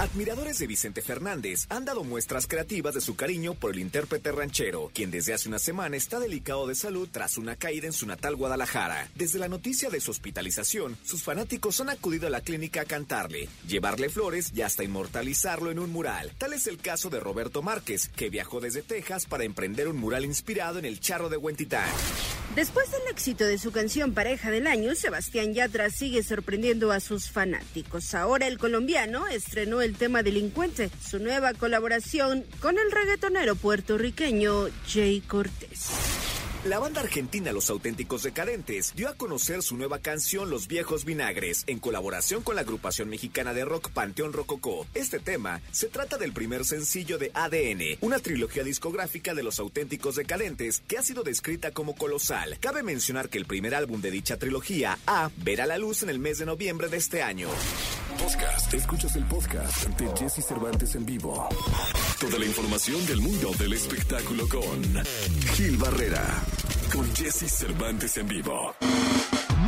Admiradores de Vicente Fernández han dado muestras creativas de su cariño por el intérprete ranchero, quien desde hace una semana está delicado de salud tras una caída en su natal Guadalajara. Desde la noticia de su hospitalización, sus fanáticos han acudido a la clínica a cantarle, llevarle flores y hasta inmortalizarlo en un mural. Tal es el caso de Roberto Márquez, que viajó desde Texas para emprender un mural inspirado en el charro de Huentitán. Después del éxito de su canción Pareja del Año, Sebastián Yatra sigue sorprendiendo a sus fanáticos. Ahora el colombiano estrenó el el tema Delincuente, su nueva colaboración con el reggaetonero puertorriqueño Jay Cortés. La banda argentina Los Auténticos Decadentes dio a conocer su nueva canción Los Viejos Vinagres en colaboración con la agrupación mexicana de rock Panteón Rococó. Este tema se trata del primer sencillo de ADN, una trilogía discográfica de Los Auténticos Decadentes que ha sido descrita como colosal. Cabe mencionar que el primer álbum de dicha trilogía, A, verá la luz en el mes de noviembre de este año. Podcast. Escuchas el podcast de Jesse Cervantes en vivo. Toda la información del mundo del espectáculo con Gil Barrera con Jesse Cervantes en vivo.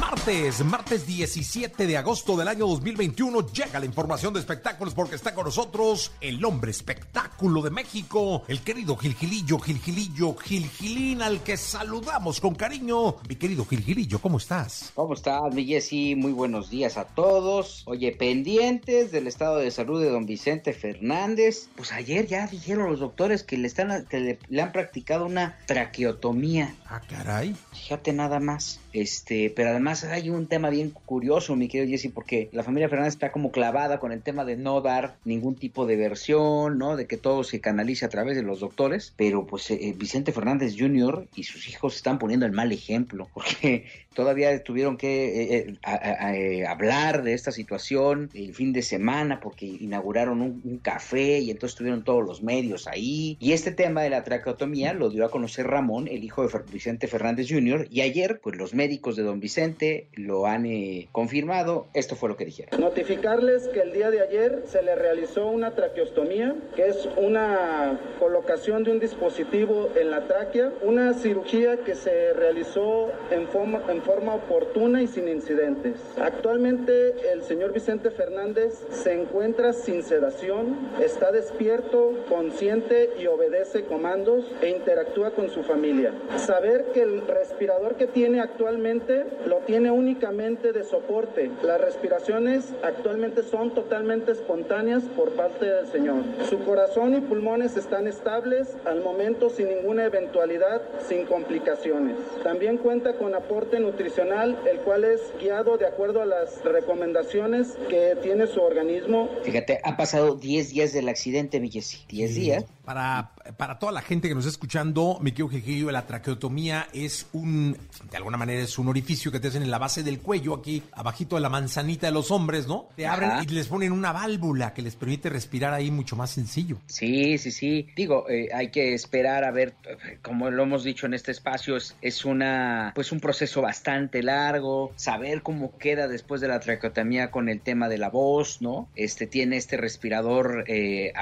Martes, martes 17 de agosto del año 2021 llega la información de espectáculos porque está con nosotros el hombre espectáculo de México, el querido Gilgilillo, Gilgilillo, Gilgilín, al que saludamos con cariño. Mi querido Gilgilillo, ¿cómo estás? ¿Cómo estás, mi Jesse? Muy buenos días a todos. Oye, pendientes del estado de salud de don Vicente Fernández. Pues ayer ya dijeron los doctores que le, están, que le han practicado una traqueotomía. Ah, caray. Fíjate nada más. Este, pero además hay un tema bien curioso, mi querido Jesse, porque la familia Fernández está como clavada con el tema de no dar ningún tipo de versión, ¿no? De que todo se canalice a través de los doctores, pero pues eh, Vicente Fernández Jr. y sus hijos están poniendo el mal ejemplo, porque todavía tuvieron que eh, eh, eh, hablar de esta situación el fin de semana porque inauguraron un, café y entonces tuvieron todos los medios ahí. Y este tema de la traqueotomía lo dio a conocer Ramón, el hijo de Fer Vicente Fernández Jr. Y ayer, pues los médicos de don Vicente lo han eh, confirmado. Esto fue lo que dijeron. Notificarles que el día de ayer se le realizó una traqueostomía, que es una colocación de un dispositivo en la tráquea, una cirugía que se realizó en forma, en forma oportuna y sin incidentes. Actualmente el señor Vicente Fernández se encuentra sin sedación, está despierto, consciente y obedece comandos e interactúa con su familia. Saber que el respirador que tiene actualmente lo tiene únicamente de soporte. Las respiraciones actualmente son totalmente espontáneas por parte del señor. Su corazón y pulmones están estables al momento sin ninguna eventualidad, sin complicaciones. También cuenta con aporte nutricional, el cual es guiado de acuerdo a las recomendaciones que tiene su organismo. Fíjate, ha pasado 10 días del accidente, Villesi. 10 sí. días. Para, para toda la gente que nos está escuchando, mi querido Gigillo, la traqueotomía es un, de alguna manera es un orificio que te hacen en la base del cuello, aquí abajito de la manzanita de los hombres, ¿no? Te abren Ajá. y les ponen una válvula que les permite respirar ahí mucho más sencillo. Sí, sí, sí. Digo, eh, hay que esperar a ver, como lo hemos dicho en este espacio, es, es una, pues un proceso bastante largo, saber cómo queda después de la traqueotomía con el tema de la voz, ¿no? Este tiene este respirador eh,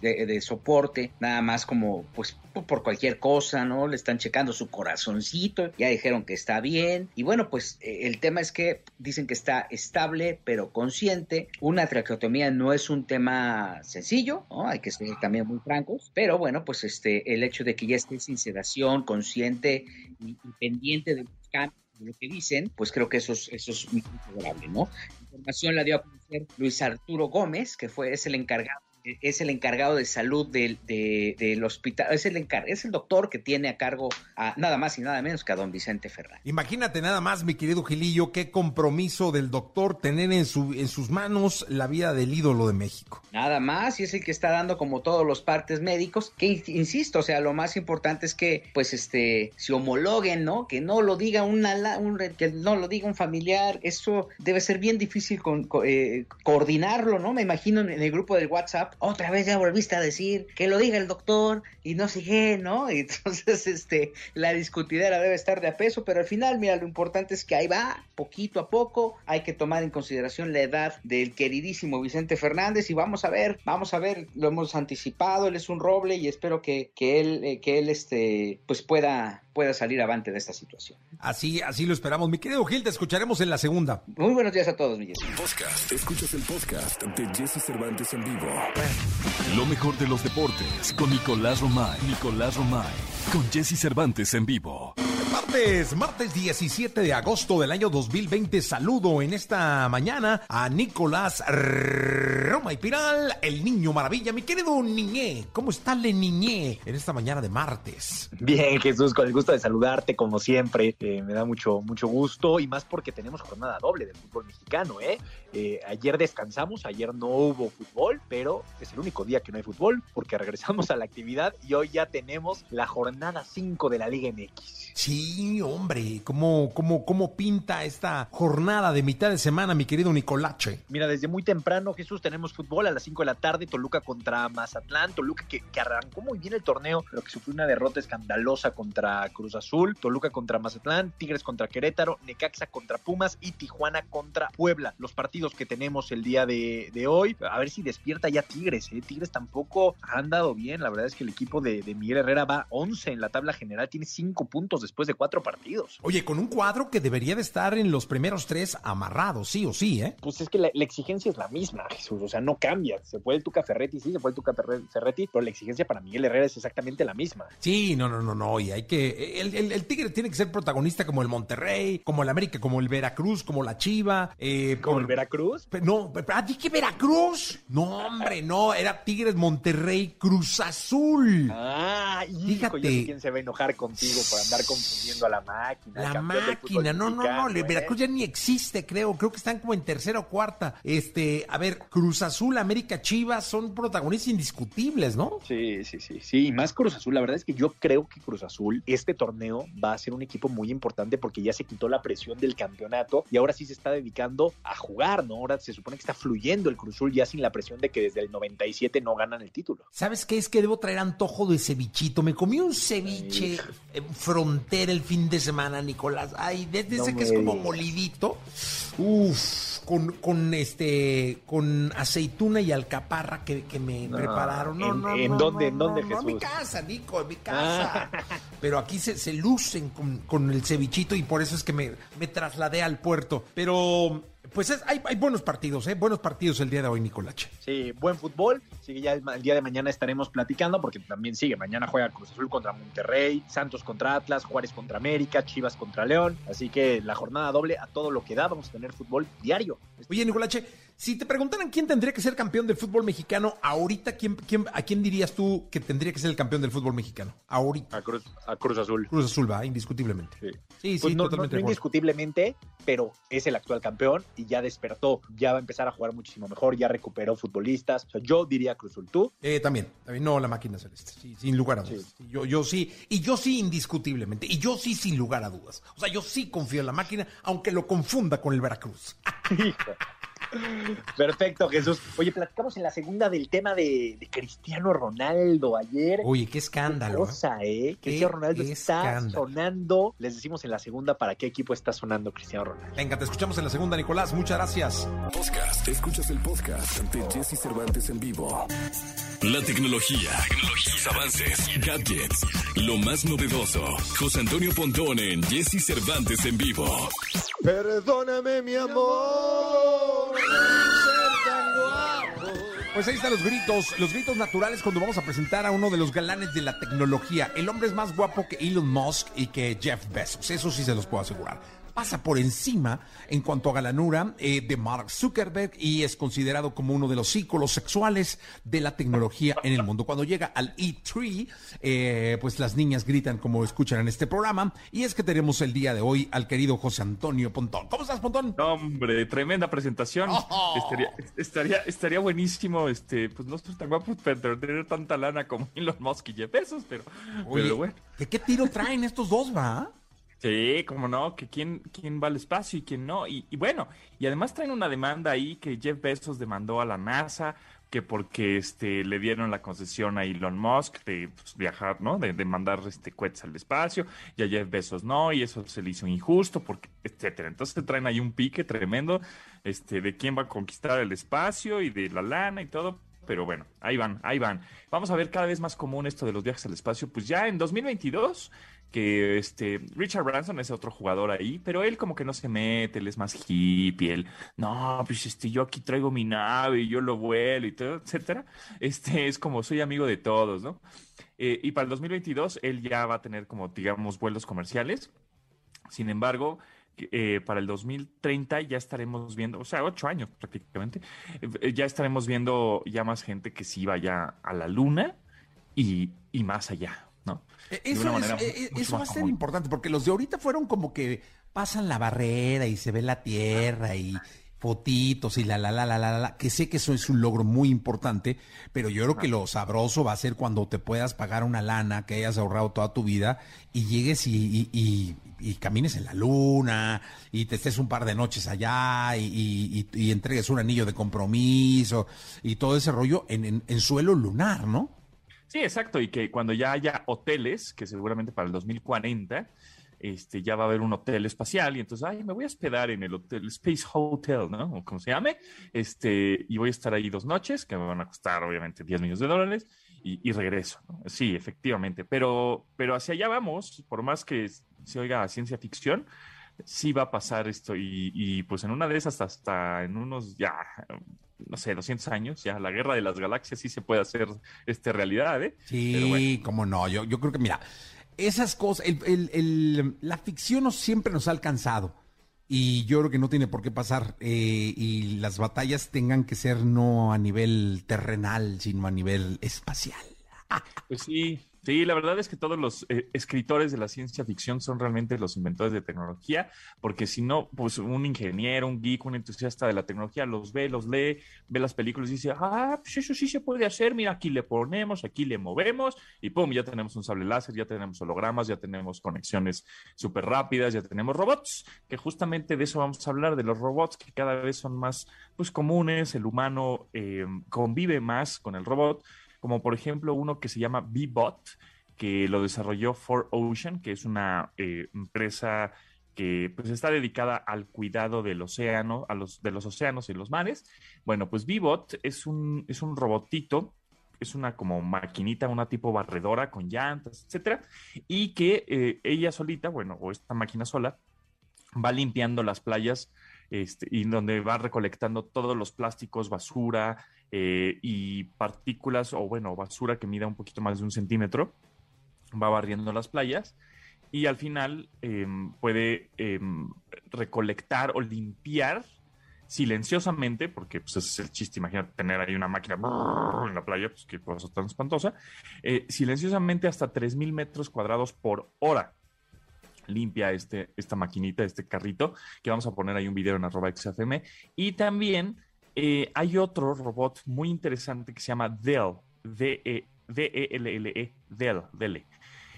de, de, soporte, nada más como pues por cualquier cosa, ¿no? Le están checando su corazoncito, ya dijeron que está bien. Y bueno, pues eh, el tema es que dicen que está estable, pero consciente. Una traqueotomía no es un tema sencillo, ¿no? Hay que ser también muy francos, pero bueno, pues este, el hecho de que ya esté sin sedación, consciente y, pendiente de los lo que dicen, pues creo que eso es, eso es muy favorable, ¿no? La información la dio a conocer Luis Arturo Gómez, que fue, es el encargado es el encargado de salud del, de, del hospital, es el, encar es el doctor que tiene a cargo a nada más y nada menos que a don Vicente Fernández. Imagínate nada más, mi querido Gilillo, qué compromiso del doctor tener en, su, en sus manos la vida del ídolo de México. Nada más, y es el que está dando como todos los partes médicos, que insisto, o sea, lo más importante es que pues este se homologuen, ¿no? Que no lo diga una, un, que no lo diga un familiar, eso debe ser bien difícil con, eh, coordinarlo, ¿no? Me imagino en el grupo del WhatsApp otra vez ya volviste a decir que lo diga el doctor y no sé qué, ¿no? Y entonces, este, la discutidera debe estar de a peso, pero al final, mira, lo importante es que ahí va, poquito a poco, hay que tomar en consideración la edad del queridísimo Vicente Fernández y vamos a ver, vamos a ver, lo hemos anticipado, él es un roble y espero que, que él, eh, que él, este, pues pueda, pueda salir avante de esta situación. Así, así lo esperamos. Mi querido Gil, te escucharemos en la segunda. Muy buenos días a todos, Miguel. Podcast. Escuchas el podcast de Jesse Cervantes en vivo. Lo mejor de los deportes con Nicolás Romay. Nicolás Romay. Con Jesse Cervantes en vivo. Martes, martes 17 de agosto del año 2020. Saludo en esta mañana a Nicolás Roma y Piral, el niño maravilla. Mi querido niñé, ¿cómo está le niñé en esta mañana de martes? Bien, Jesús, con el gusto de saludarte como siempre. Eh, me da mucho, mucho gusto y más porque tenemos jornada doble del fútbol mexicano, ¿eh? ¿Eh? Ayer descansamos, ayer no hubo fútbol, pero es el único día que no hay fútbol porque regresamos a la actividad y hoy ya tenemos la jornada 5 de la Liga MX. Sí, hombre, ¿cómo, cómo, cómo pinta esta jornada de mitad de semana, mi querido Nicolache? Mira, desde muy temprano, Jesús, tenemos fútbol a las 5 de la tarde, Toluca contra Mazatlán, Toluca que, que arrancó muy bien el torneo, pero que sufrió una derrota escandalosa contra Cruz Azul, Toluca contra Mazatlán, Tigres contra Querétaro, Necaxa contra Pumas y Tijuana contra Puebla. Los partidos que tenemos el día de, de hoy, a ver si despierta ya Tigres, ¿eh? Tigres tampoco ha andado bien, la verdad es que el equipo de, de Miguel Herrera va 11 en la tabla general, tiene 5 puntos después de cuatro partidos. Oye, con un cuadro que debería de estar en los primeros tres amarrados, sí o sí, ¿eh? Pues es que la, la exigencia es la misma, Jesús, o sea, no cambia. Se fue el Tuca Ferretti, sí, se fue el Tuca Ferretti, pero la exigencia para Miguel Herrera es exactamente la misma. Sí, no, no, no, no, y hay que... El, el, el Tigre tiene que ser protagonista como el Monterrey, como el América, como el Veracruz, como la Chiva. Eh, ¿Como el Veracruz? No, ah, dije Veracruz. No, hombre, no, era Tigres, Monterrey, Cruz Azul. Ah, hijo, Fíjate. Yo sé quién se va a enojar contigo por andar confundiendo a la máquina. La máquina, no, no, no, ¿eh? Veracruz ya ni existe, creo. Creo que están como en tercera o cuarta. Este, a ver, Cruz Azul, América, Chivas son protagonistas indiscutibles, ¿no? Sí, sí, sí, sí. Y más Cruz Azul. La verdad es que yo creo que Cruz Azul, este torneo, va a ser un equipo muy importante porque ya se quitó la presión del campeonato y ahora sí se está dedicando a jugar, ¿no? Ahora se supone que está fluyendo el Cruz Azul ya sin la presión de que desde el 97 no ganan el título. ¿Sabes qué? Es que debo traer antojo de cevichito. Me comí un ceviche en frontera el fin de semana, Nicolás. Ay, desde no ese que es como molidito. Uf, con, con este, con aceituna y alcaparra que, que me no, prepararon. No, ¿En, no, ¿en no, dónde, en dónde, no, Jesús? No, en mi casa, Nico, en mi casa. Pero aquí se, se lucen con, con, el cevichito y por eso es que me, me trasladé al puerto. Pero pues es, hay, hay, buenos partidos, ¿eh? Buenos partidos el día de hoy, Nicolache. Sí, buen fútbol. Así que ya el, el, día de mañana estaremos platicando, porque también sigue. Mañana juega Cruz Azul contra Monterrey, Santos contra Atlas, Juárez contra América, Chivas contra León. Así que la jornada doble a todo lo que da. Vamos a tener fútbol diario. Oye, Nicolache, si te preguntaran quién tendría que ser campeón del fútbol mexicano, ahorita, ¿quién, quién, ¿a quién dirías tú que tendría que ser el campeón del fútbol mexicano? Ahorita. A Cruz, a Cruz Azul. Cruz Azul va, indiscutiblemente. Sí, sí, pues sí no, totalmente. No, no indiscutiblemente, pero es el actual campeón y ya despertó. Ya va a empezar a jugar muchísimo mejor, ya recuperó futbolistas. O sea, yo diría Cruz Azul. ¿Tú? Eh, también, también. No, la máquina celeste. Sí, sin lugar a dudas. Sí. Yo, yo sí. Y yo sí, indiscutiblemente. Y yo sí, sin lugar a dudas. O sea, yo sí confío en la máquina, aunque lo confunda con el Veracruz. Perfecto, Jesús. Oye, platicamos en la segunda del tema de, de Cristiano Ronaldo ayer. Oye, qué escándalo. Qué cosa, ¿eh? Cristiano Ronaldo está sonando. Les decimos en la segunda para qué equipo está sonando Cristiano Ronaldo. Venga, te escuchamos en la segunda, Nicolás. Muchas gracias. Podcast. Escuchas el podcast de Jesse Cervantes en vivo. La tecnología, tecnología, sus avances, gadgets, lo más novedoso. José Antonio Pontón en Jesse Cervantes en vivo. Perdóname, mi amor. Pues ahí están los gritos, los gritos naturales cuando vamos a presentar a uno de los galanes de la tecnología. El hombre es más guapo que Elon Musk y que Jeff Bezos, eso sí se los puedo asegurar. Pasa por encima en cuanto a galanura eh, de Mark Zuckerberg y es considerado como uno de los íconos sexuales de la tecnología en el mundo. Cuando llega al E3, eh, pues las niñas gritan como escuchan en este programa. Y es que tenemos el día de hoy al querido José Antonio Pontón. ¿Cómo estás, Pontón? No, hombre, tremenda presentación. Oh. Estaría, estaría, estaría buenísimo, este, pues no estoy tan guapo tener tanta lana como Elon Musk y Jeff Bezos, pero, Oye, pero bueno. ¿De qué tiro traen estos dos, va? Sí, como no, que quién, quién va al espacio y quién no. Y, y, bueno, y además traen una demanda ahí que Jeff Bezos demandó a la NASA que porque este le dieron la concesión a Elon Musk de pues, viajar, ¿no? De, de, mandar este cohetes al espacio, y a Jeff Bezos no, y eso se le hizo injusto, porque, etcétera. Entonces te traen ahí un pique tremendo, este, de quién va a conquistar el espacio y de la lana y todo. Pero bueno, ahí van, ahí van. Vamos a ver cada vez más común esto de los viajes al espacio. Pues ya en 2022 que este Richard Branson es otro jugador ahí, pero él como que no se mete, él es más hippie, él, no, pues este, yo aquí traigo mi nave y yo lo vuelo y todo, etcétera. Este es como soy amigo de todos, ¿no? Eh, y para el 2022 él ya va a tener como, digamos, vuelos comerciales. Sin embargo, eh, para el 2030 ya estaremos viendo, o sea, ocho años prácticamente, eh, ya estaremos viendo ya más gente que sí vaya a la luna y, y más allá, ¿no? Eh, eso, es, eh, eso va a ser importante, porque los de ahorita fueron como que pasan la barrera y se ve la tierra y fotitos y la la la la la la, que sé que eso es un logro muy importante, pero yo creo que lo sabroso va a ser cuando te puedas pagar una lana que hayas ahorrado toda tu vida y llegues y, y, camines en la luna y te estés un par de noches allá y, entregues un anillo de compromiso y todo ese rollo en, en suelo lunar, ¿no? Sí, exacto, y que cuando ya haya hoteles, que seguramente para el 2040, este, ya va a haber un hotel espacial y entonces, ay, me voy a hospedar en el hotel Space Hotel, ¿no? O como se llame, este, y voy a estar ahí dos noches, que me van a costar obviamente 10 millones de dólares, y, regreso, ¿no? Sí, efectivamente, pero, pero hacia allá vamos, por más que se oiga ciencia ficción, sí va a pasar esto y, y pues en una de esas hasta en unos ya no sé, 200 años, ya la guerra de las galaxias sí se puede hacer este, realidad, ¿eh? Sí, cómo no, yo, yo creo que, mira, esas cosas, el, el, la ficción nos, siempre nos ha alcanzado y yo creo que no tiene por qué pasar eh, y las batallas tengan que ser no a nivel terrenal, sino a nivel espacial. Pues sí, Sí, la verdad es que todos los eh, escritores de la ciencia ficción son realmente los inventores de tecnología, porque si no, pues un ingeniero, un geek, un entusiasta de la tecnología los ve, los lee, ve las películas y dice, ah, pues eso sí se puede hacer, mira, aquí le ponemos, aquí le movemos y pum, ya tenemos un sable láser, ya tenemos hologramas, ya tenemos conexiones súper rápidas, ya tenemos robots, que justamente de eso vamos a hablar, de los robots que cada vez son más pues comunes, el humano eh, convive más con el robot como por ejemplo uno que se llama Bebot, que lo desarrolló 4Ocean, que es una eh, empresa que pues está dedicada al cuidado del océano, a los, de los océanos y los mares. Bueno, pues Bebot es un, es un robotito, es una como maquinita, una tipo barredora con llantas, etcétera, y que eh, ella solita, bueno, o esta máquina sola, va limpiando las playas este, y donde va recolectando todos los plásticos, basura, eh, y partículas o bueno, basura que mida un poquito más de un centímetro, va barriendo las playas y al final em, puede em, recolectar o limpiar silenciosamente, porque pues, ese es el chiste, imagínate tener ahí una máquina en la playa, pues qué cosa tan espantosa, eh, silenciosamente hasta 3.000 metros cuadrados por hora limpia este, esta maquinita, este carrito, que vamos a poner ahí un video en arroba XFM, y también eh, hay otro robot muy interesante que se llama Dell, D-E-L-L-E, Dell, Dell.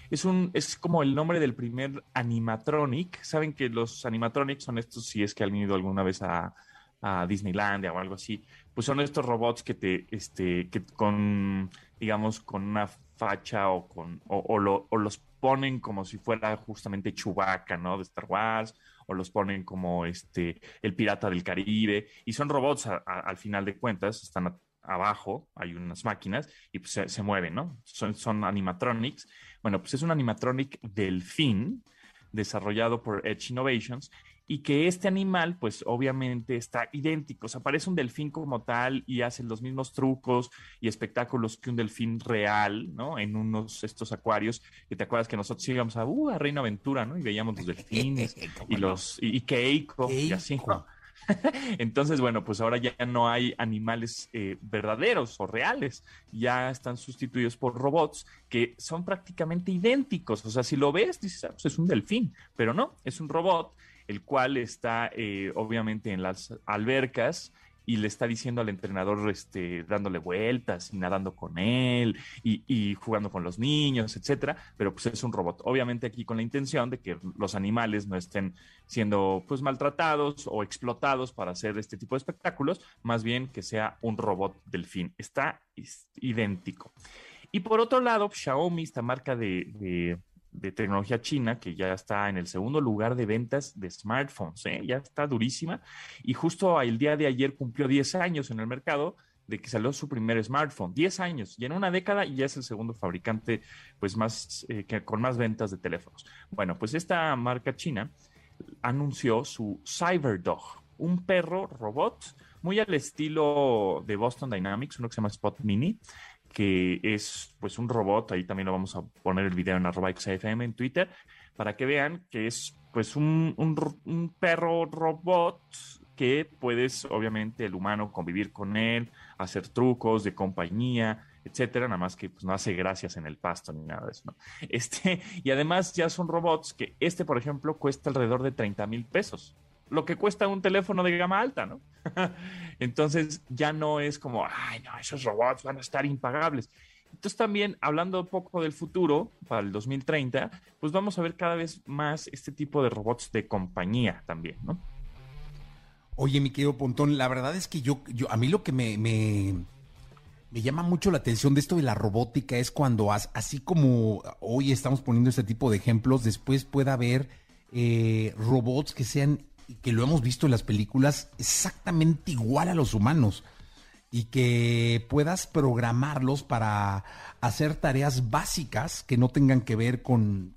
Es, un, es como el nombre del primer animatronic. Saben que los animatronics son estos, si es que han ido alguna vez a, a Disneylandia o algo así, pues son estos robots que te, este, que con, digamos, con una facha o con, o, o los ponen como si fuera justamente Chewbacca, ¿no? De Star Wars, o los ponen como este el pirata del Caribe y son robots al final de cuentas están abajo hay unas máquinas y pues se, mueven no son, son animatronics. Bueno pues es un animatronic delfín desarrollado por Edge Innovations y que este animal, pues obviamente está idéntico, o sea, parece un delfín como tal y hace los mismos trucos y espectáculos que un delfín real, ¿no? En unos estos acuarios, que te acuerdas que nosotros íbamos a, uh, a Reino Aventura, ¿no? Y veíamos los delfines y los, y, Keiko, y así, Entonces, bueno, pues ahora ya no hay animales eh, verdaderos o reales, ya están sustituidos por robots que son prácticamente idénticos. O sea, si lo ves, dices, ah, pues es un delfín, pero no, es un robot el cual está eh, obviamente en las albercas y le está diciendo al entrenador, este, dándole vueltas y nadando con él y, jugando con los niños, etcétera, pero pues es un robot. Obviamente aquí con la intención de que los animales no estén siendo pues maltratados o explotados para hacer este tipo de espectáculos, más bien que sea un robot delfín. Está idéntico. Y por otro lado, Xiaomi, esta marca de, tecnología china, que ya está en el segundo lugar de ventas de smartphones, ¿eh? ya está durísima. Y justo el día de ayer cumplió 10 años en el mercado de que salió su primer smartphone. 10 años, y en una década ya es el segundo fabricante pues más, eh, que, con más ventas de teléfonos. Bueno, pues esta marca china anunció su CyberDog, un perro robot muy al estilo de Boston Dynamics, uno que se llama Spot Mini, que es pues un robot, ahí también lo vamos a poner el video en arroba XFM en Twitter, para que vean que es pues un, perro robot que puedes, obviamente, el humano convivir con él, hacer trucos de compañía, etcétera, nada más que pues, no hace gracias en el pasto ni nada de eso. Este, y además ya son robots que este, por ejemplo, cuesta alrededor de 30 mil pesos lo que cuesta un teléfono de gama alta, ¿no? Entonces ya no es como, ay, no, esos robots van a estar impagables. Entonces también, hablando un poco del futuro, para el 2030, pues vamos a ver cada vez más este tipo de robots de compañía también, ¿no? Oye, mi querido Pontón, la verdad es que yo, yo a mí lo que me, me, llama mucho la atención de esto de la robótica es cuando, así como hoy estamos poniendo este tipo de ejemplos, después pueda haber eh, robots que sean que lo hemos visto en las películas, exactamente igual a los humanos y que puedas programarlos para hacer tareas básicas que no tengan que ver con,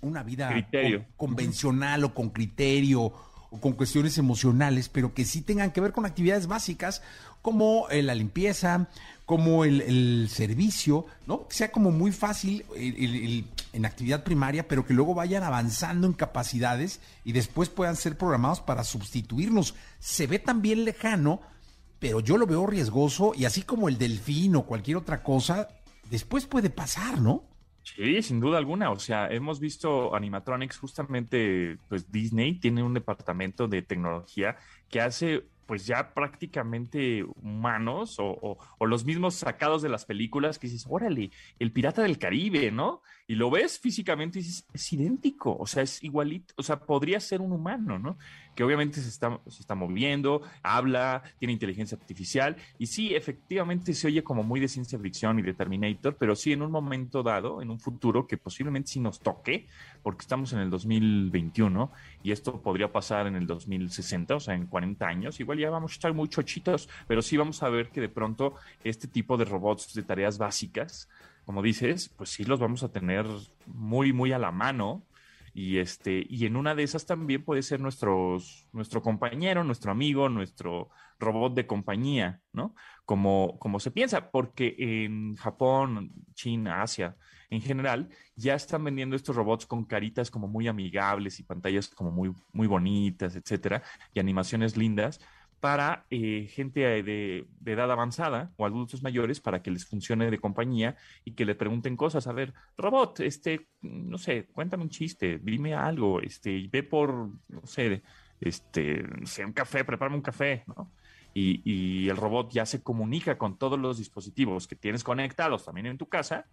una vida convencional o con criterio o con cuestiones emocionales, pero que sí tengan que ver con actividades básicas como eh, la limpieza, como el, servicio, ¿no? Que sea como muy fácil en actividad primaria, pero que luego vayan avanzando en capacidades y después puedan ser programados para sustituirnos. Se ve también lejano, pero yo lo veo riesgoso y así como el delfín o cualquier otra cosa, después puede pasar, ¿no? Sí, sin duda alguna. O sea, hemos visto animatronics, justamente, pues Disney tiene un departamento de tecnología que hace pues ya prácticamente humanos o, los mismos sacados de las películas que dices, órale, el pirata del Caribe, ¿no? Y lo ves físicamente y dices, es idéntico, o sea, es igualito, o sea, podría ser un humano, ¿no? Que obviamente se está, se está moviendo, habla, tiene inteligencia artificial y sí, efectivamente se oye como muy de ciencia ficción y de Terminator, pero sí en un momento dado, en un futuro que posiblemente sí nos toque, porque estamos en el 2021 y esto podría pasar en el 2060, o sea, en 40 años, igual ya vamos a estar muy chochitos, pero sí vamos a ver que de pronto este tipo de robots de tareas básicas, como dices, pues sí los vamos a tener muy, muy a la mano. Y este, y en una de esas también puede ser nuestros, nuestro compañero, nuestro amigo, nuestro robot de compañía, ¿no? Como, como se piensa, porque en Japón, China, Asia, en general, ya están vendiendo estos robots con caritas como muy amigables y pantallas como muy, muy bonitas, etcétera, y animaciones lindas para eh, gente de, edad avanzada o adultos mayores para que les funcione de compañía y que le pregunten cosas. A ver, robot, este, no sé, cuéntame un chiste, dime algo, este, ve por, no sé, este, sé, un café, prepárame un café, ¿no? Y, y, el robot ya se comunica con todos los dispositivos que tienes conectados también en tu casa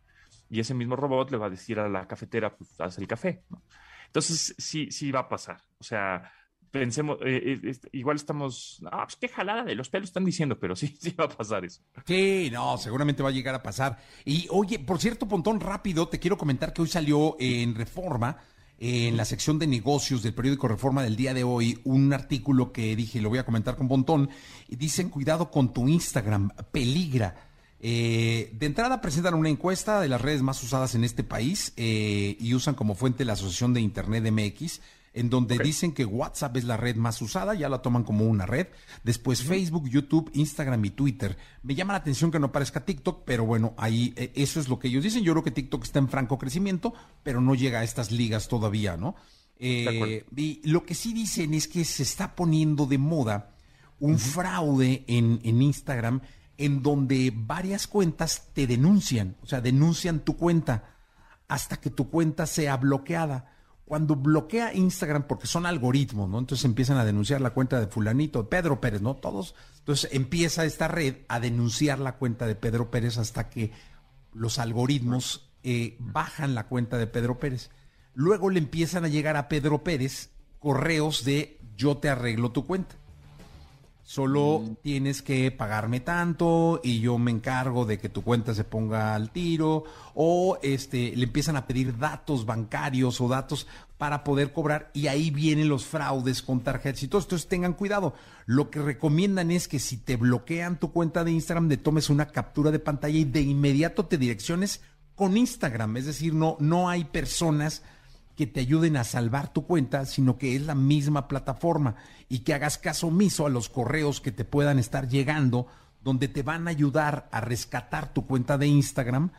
y ese mismo robot le va a decir a la cafetera, pues haz el café, ¿no? Entonces, sí, sí va a pasar. O sea, pensemos, eh, eh, igual estamos, ah, pues qué jalada de los pelos están diciendo, pero sí, sí va a pasar eso. Sí, no, seguramente va a llegar a pasar. Y oye, por cierto, Pontón, rápido, te quiero comentar que hoy salió en Reforma, en la sección de negocios del periódico Reforma del día de hoy, un artículo que dije, lo voy a comentar con Pontón, y dicen, cuidado con tu Instagram, peligra. Eh, de entrada presentan una encuesta de las redes más usadas en este país y usan como fuente la Asociación de Internet MX en donde dicen que WhatsApp es la red más usada, ya la toman como una red. Después Facebook, YouTube, Instagram y Twitter. Me llama la atención que no parezca TikTok, pero bueno, ahí eh, eso es lo que ellos dicen. Yo creo que TikTok está en franco crecimiento, pero no llega a estas ligas todavía, ¿no? Eh, y lo que sí dicen es que se está poniendo de moda un fraude en, en Instagram en donde varias cuentas te denuncian, o sea, denuncian tu cuenta hasta que tu cuenta sea bloqueada cuando bloquea Instagram, porque son algoritmos, ¿no? Entonces empiezan a denunciar la cuenta de fulanito, Pedro Pérez, ¿no? Todos. Entonces empieza esta red a denunciar la cuenta de Pedro Pérez hasta que los algoritmos eh, bajan la cuenta de Pedro Pérez. Luego le empiezan a llegar a Pedro Pérez correos de yo te arreglo tu cuenta. Solo Mm. tienes que pagarme tanto y yo me encargo de que tu cuenta se ponga al tiro o este le empiezan a pedir datos bancarios o datos para poder cobrar y ahí vienen los fraudes con tarjetas y todo. Entonces tengan cuidado. Lo que recomiendan es que si te bloquean tu cuenta de Instagram, le tomes una captura de pantalla y de inmediato te direcciones con Instagram. Es decir, no, no hay personas que te ayuden a salvar tu cuenta, sino que es la misma plataforma y que hagas caso omiso a los correos que te puedan estar llegando, donde te van a ayudar a rescatar tu cuenta de Instagram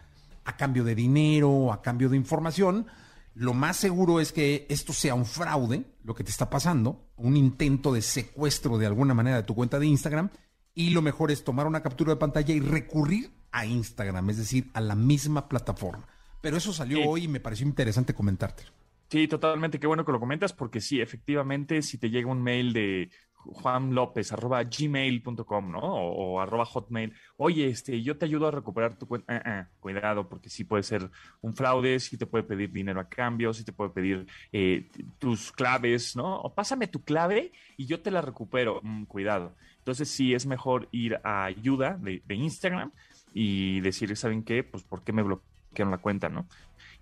a cambio de dinero, a cambio de información. Lo más seguro es que esto sea un fraude, lo que te está pasando, un intento de secuestro de alguna manera de tu cuenta de Instagram, y lo mejor es tomar una captura de pantalla y recurrir a Instagram, es decir, a la misma plataforma. Pero eso salió Sí. hoy y me pareció interesante comentarte. Sí, totalmente. Qué bueno que lo comentas, porque sí, efectivamente, si te llega un mail de Juan López, arroba gmail.com, ¿no? O, arroba hotmail, oye, este, yo te ayudo a recuperar tu cuenta. Ah, ah, cuidado, porque sí puede ser un fraude, sí te puede pedir dinero a cambio, sí te puede pedir eh, tus claves, ¿no? O pásame tu clave y yo te la recupero. Mm, cuidado. Entonces sí es mejor ir a ayuda de, de Instagram y decir, ¿saben qué? Pues, ¿por qué me bloquearon la cuenta, no?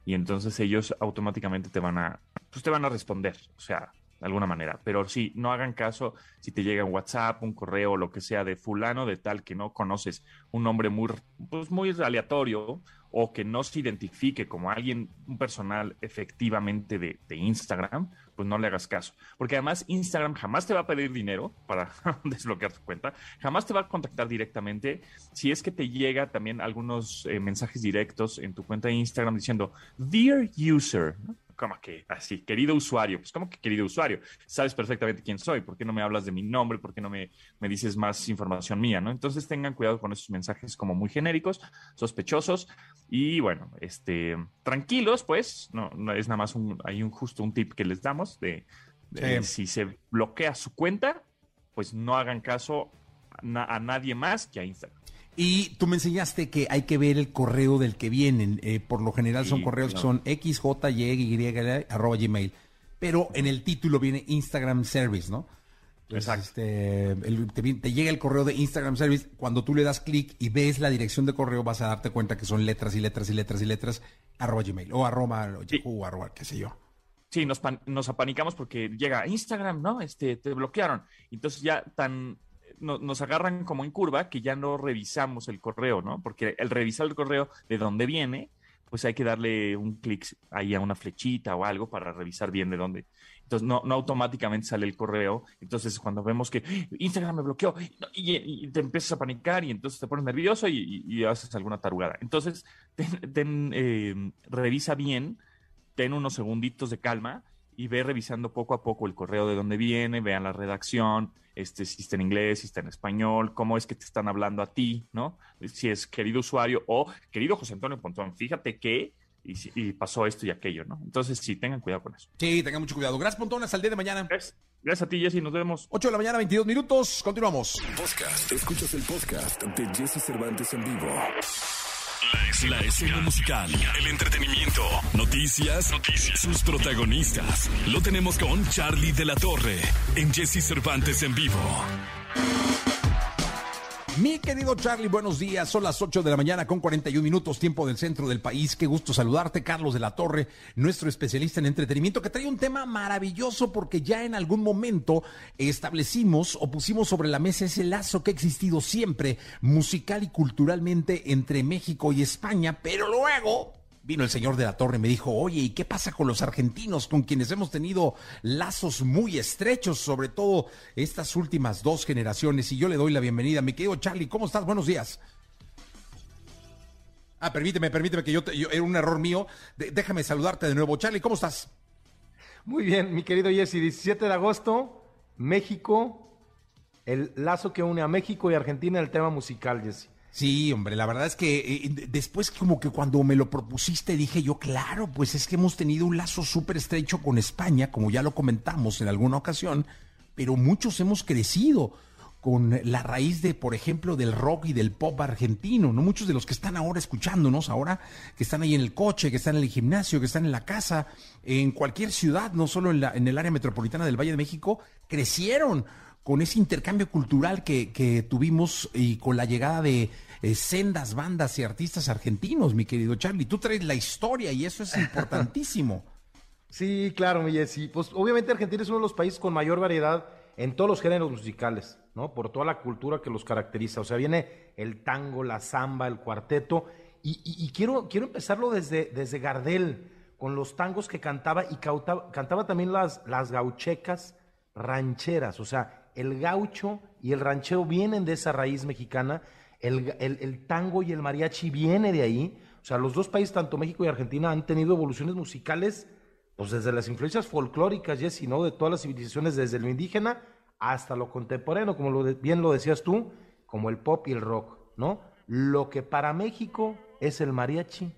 Y entonces ellos automáticamente te van a, pues te van a responder, o sea, de alguna manera. Pero sí, no hagan caso si te llega un WhatsApp, un correo lo que sea de fulano de tal que no conoces, un nombre muy, pues muy aleatorio o que no se identifique como alguien, un personal efectivamente de, de Instagram, pues no le hagas caso. Porque además Instagram jamás te va a pedir dinero para desbloquear tu cuenta, jamás te va a contactar directamente. Si es que te llega también algunos eh, mensajes directos en tu cuenta de Instagram diciendo, Dear User, ¿no? Como que así, querido usuario, pues como que querido usuario, sabes perfectamente quién soy, ¿por qué no me hablas de mi nombre? ¿Por qué no me, me dices más información mía? ¿no? Entonces tengan cuidado con esos mensajes como muy genéricos, sospechosos y bueno, este, tranquilos, pues, no, no es nada más un, hay un justo un tip que les damos de, de Sí. si se bloquea su cuenta, pues no hagan caso a, na- a nadie más que a Instagram. Y tú me enseñaste que hay que ver el correo del que vienen. Eh, por lo general son Sí, correos que son xjy arroba gmail. Pero en el título viene Instagram Service, ¿no? Entonces, Exacto. este, el- te, llega el correo de Instagram Service. Cuando tú le das clic y ves la dirección de correo, vas a darte cuenta que son letras y letras y letras y letras arroba gmail o arroba Sí. Yahoo, arroba qué sé yo. Sí, nos, pan- nos apanicamos porque llega Instagram, ¿no? Este, te bloquearon. Entonces ya tan no- nos agarran como en curva que ya no revisamos el correo, ¿no? Porque el revisar el correo de dónde viene, pues hay que darle un clic ahí a una flechita o algo para revisar bien de dónde. Entonces no, no automáticamente sale el correo. Entonces cuando vemos que. Instagram me bloqueó y, te empiezas a panicar y entonces te pones nervioso y haces alguna tarugada. Entonces ten- ten, eh, revisa bien ten unos segunditos de calma y ve revisando poco a poco el correo de dónde viene, vean la redacción, este, si está en inglés, si está en español, cómo es que te están hablando a ti, ¿no? Si es querido usuario o querido José Antonio Pontón, fíjate que y, si- y pasó esto y aquello, ¿no? Entonces sí, tengan cuidado con eso. Sí, tengan mucho cuidado. Gracias, Pontón. Hasta el día de mañana. Gracias, gracias a ti, Jessy, nos vemos. 8 de la mañana, 22 minutos. Continuamos. Podcast. Escuchas el podcast de Jesse Cervantes en vivo. La escena, musical, el entretenimiento, noticias, noticias, sus protagonistas. Lo tenemos con Charlie de la Torre en Jesse Cervantes en vivo. Mi querido Charlie, buenos días. Son las 8 de la mañana con 41 minutos, tiempo del centro del país. Qué gusto saludarte, Carlos de la Torre, nuestro especialista en entretenimiento, que trae un tema maravilloso porque ya en algún momento establecimos o pusimos sobre la mesa ese lazo que ha existido siempre, musical y culturalmente, entre México y España, pero luego Vino el señor de la torre y me dijo, oye, ¿y qué pasa con los argentinos con quienes hemos tenido lazos muy estrechos, sobre todo estas últimas dos generaciones? Y yo le doy la bienvenida. Mi querido Charlie, ¿cómo estás? Buenos días. Ah, permíteme, permíteme que yo, te- yo- era un error mío. Déjame saludarte de nuevo. Charlie, ¿cómo estás? Muy bien, mi querido Jesse, 17 de agosto, México, el lazo que une a México y Argentina, el tema musical, Jesse. Sí, hombre, la verdad es que eh, después como que cuando me lo propusiste dije yo, claro, pues es que hemos tenido un lazo súper estrecho con España, como ya lo comentamos en alguna ocasión, pero muchos hemos crecido con la raíz de, por ejemplo, del rock y del pop argentino, ¿no? Muchos de los que están ahora escuchándonos, ahora que están ahí en el coche, que están en el gimnasio, que están en la casa, en cualquier ciudad, no solo en, la, en el área metropolitana del Valle de México, crecieron con ese intercambio cultural que, que tuvimos y con la llegada de eh, sendas bandas y artistas argentinos, mi querido Charlie. Tú traes la historia y eso es importantísimo. Sí, claro, mi Jessy. Pues obviamente Argentina es uno de los países con mayor variedad en todos los géneros musicales, ¿no? Por toda la cultura que los caracteriza. O sea, viene el tango, la samba, el cuarteto. Y, quiero, quiero empezarlo desde, desde Gardel, con los tangos que cantaba y cantaba, también las, las gauchecas rancheras. O sea, el gaucho y el ranchero vienen de esa raíz mexicana el, tango y el mariachi viene de ahí. O sea, los dos países, tanto México y Argentina, han tenido evoluciones musicales, pues desde las influencias folclóricas, Jessy, ¿no? De todas las civilizaciones, desde lo indígena hasta lo contemporáneo, como bien lo decías tú, como el pop y el rock, ¿no? Lo que para México es el mariachi,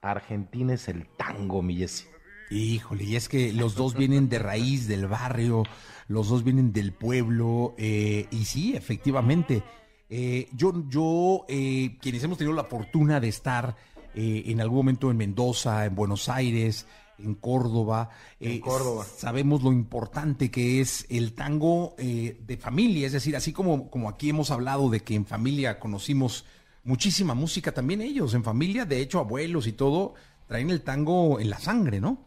Argentina es el tango, mi Jessy. Híjole, y es que los dos vienen de raíz del barrio, los dos vienen del pueblo, eh, y sí, efectivamente, eh, yo, yo eh, quienes hemos tenido la fortuna de estar eh, en algún momento en Mendoza, en Buenos Aires, en Córdoba, en Córdoba. sabemos lo importante que es el tango de familia, es decir, así como, como aquí hemos hablado de que en familia conocimos muchísima música, también ellos en familia, de hecho abuelos y todo, traen el tango en la sangre, ¿no?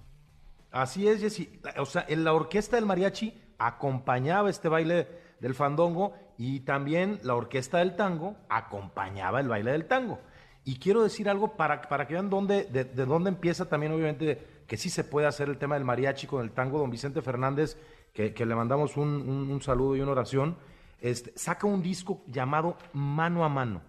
Así es, Jessy. O sea, en la orquesta del mariachi acompañaba este baile del fandongo y también la orquesta del tango acompañaba el baile del tango. Y quiero decir algo para, para que vean dónde, de, dónde empieza también, obviamente, que sí se puede hacer el tema del mariachi con el tango. Don Vicente Fernández, que, le mandamos un, saludo y una oración, este, saca un disco llamado Mano a Mano.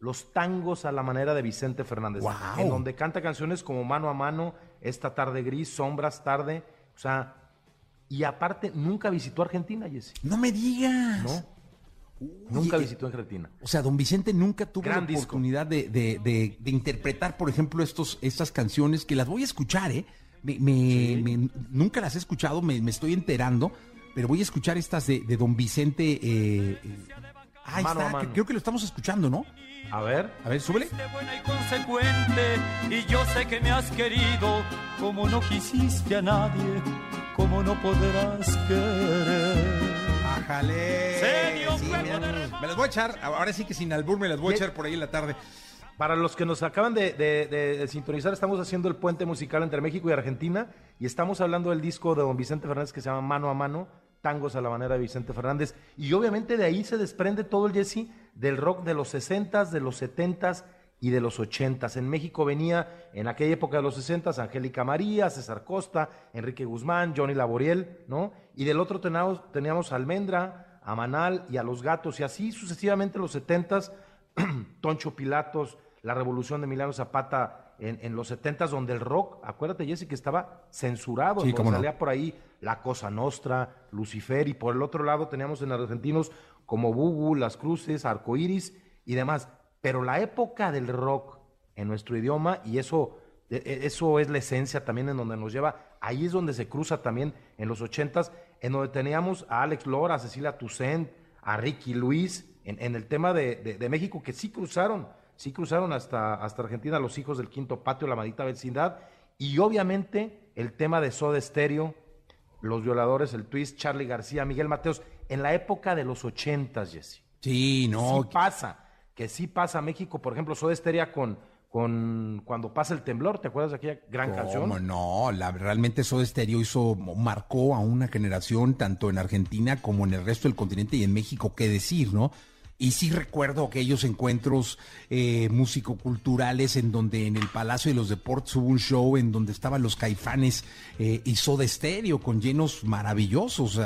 Los tangos a la manera de Vicente Fernández. En donde canta canciones como Mano a Mano, Esta tarde gris, Sombras tarde. O sea, y aparte nunca visitó Argentina, Jesse. No me digas. No. Nunca visitó Argentina. O sea, don Vicente nunca tuvo la oportunidad de, interpretar, por ejemplo, estos, estas canciones que las voy a escuchar, ¿eh? Me, nunca las he escuchado, me, estoy enterando, pero voy a escuchar estas de, don Vicente. Eh, eh ahí está, creo que lo estamos escuchando, ¿no? A ver. A ver, súbele. buena y consecuente, y yo sé que me has querido como no quisiste a nadie, como no podrás querer. Bájale. me, las voy a echar, ahora sí que sin albur me las voy a echar por ahí en la tarde. Para los que nos acaban de, sintonizar, estamos haciendo el puente musical entre México y Argentina y estamos hablando del disco de don Vicente Fernández que se llama Mano a Mano, tangos a la manera de Vicente Fernández. Y obviamente de ahí se desprende todo el Jesse del rock de los 60s, de los 70s y de los 80s. En México venía en aquella época de los 60s Angélica María, César Costa, Enrique Guzmán, Johnny Laboriel, ¿no? Y del otro teníamos, teníamos a Almendra, a Manal y a Los Gatos, y así sucesivamente los 70s, Toncho Pilatos, la revolución de Milano Zapata en, en los 70s, donde el rock, acuérdate Jesse, que estaba censurado, sí, salía por ahí La Cosa Nostra, Lucifer, y por el otro lado teníamos en argentinos como Bugu, Las Cruces, Arcoiris y demás. Pero la época del rock en nuestro idioma, y eso, e, e, eso es la esencia también en donde nos lleva, ahí es donde se cruza también en los ochentas, en donde teníamos a Alex Lora, a Cecilia Toussaint, a Ricky Luis, en, el tema de, México, que sí cruzaron, sí cruzaron hasta, hasta Argentina los hijos del quinto patio, la maldita vecindad, y obviamente el tema de Soda Stereo, los violadores, el twist, Charlie García, Miguel Mateos, en la época de los ochentas, Jesse. Sí, no. Sí pasa que sí pasa a México, por ejemplo, Soda Stereo con, con cuando pasa el temblor, ¿te acuerdas de aquella gran canción? No, la, realmente Soda Stereo hizo, marcó a una generación tanto en Argentina como en el resto del continente y en México, qué decir, ¿no? Y sí recuerdo aquellos encuentros eh, músico-culturales en donde en el Palacio de los Deportes hubo un show en donde estaban los caifanes eh, y Soda Stereo con llenos maravillosos.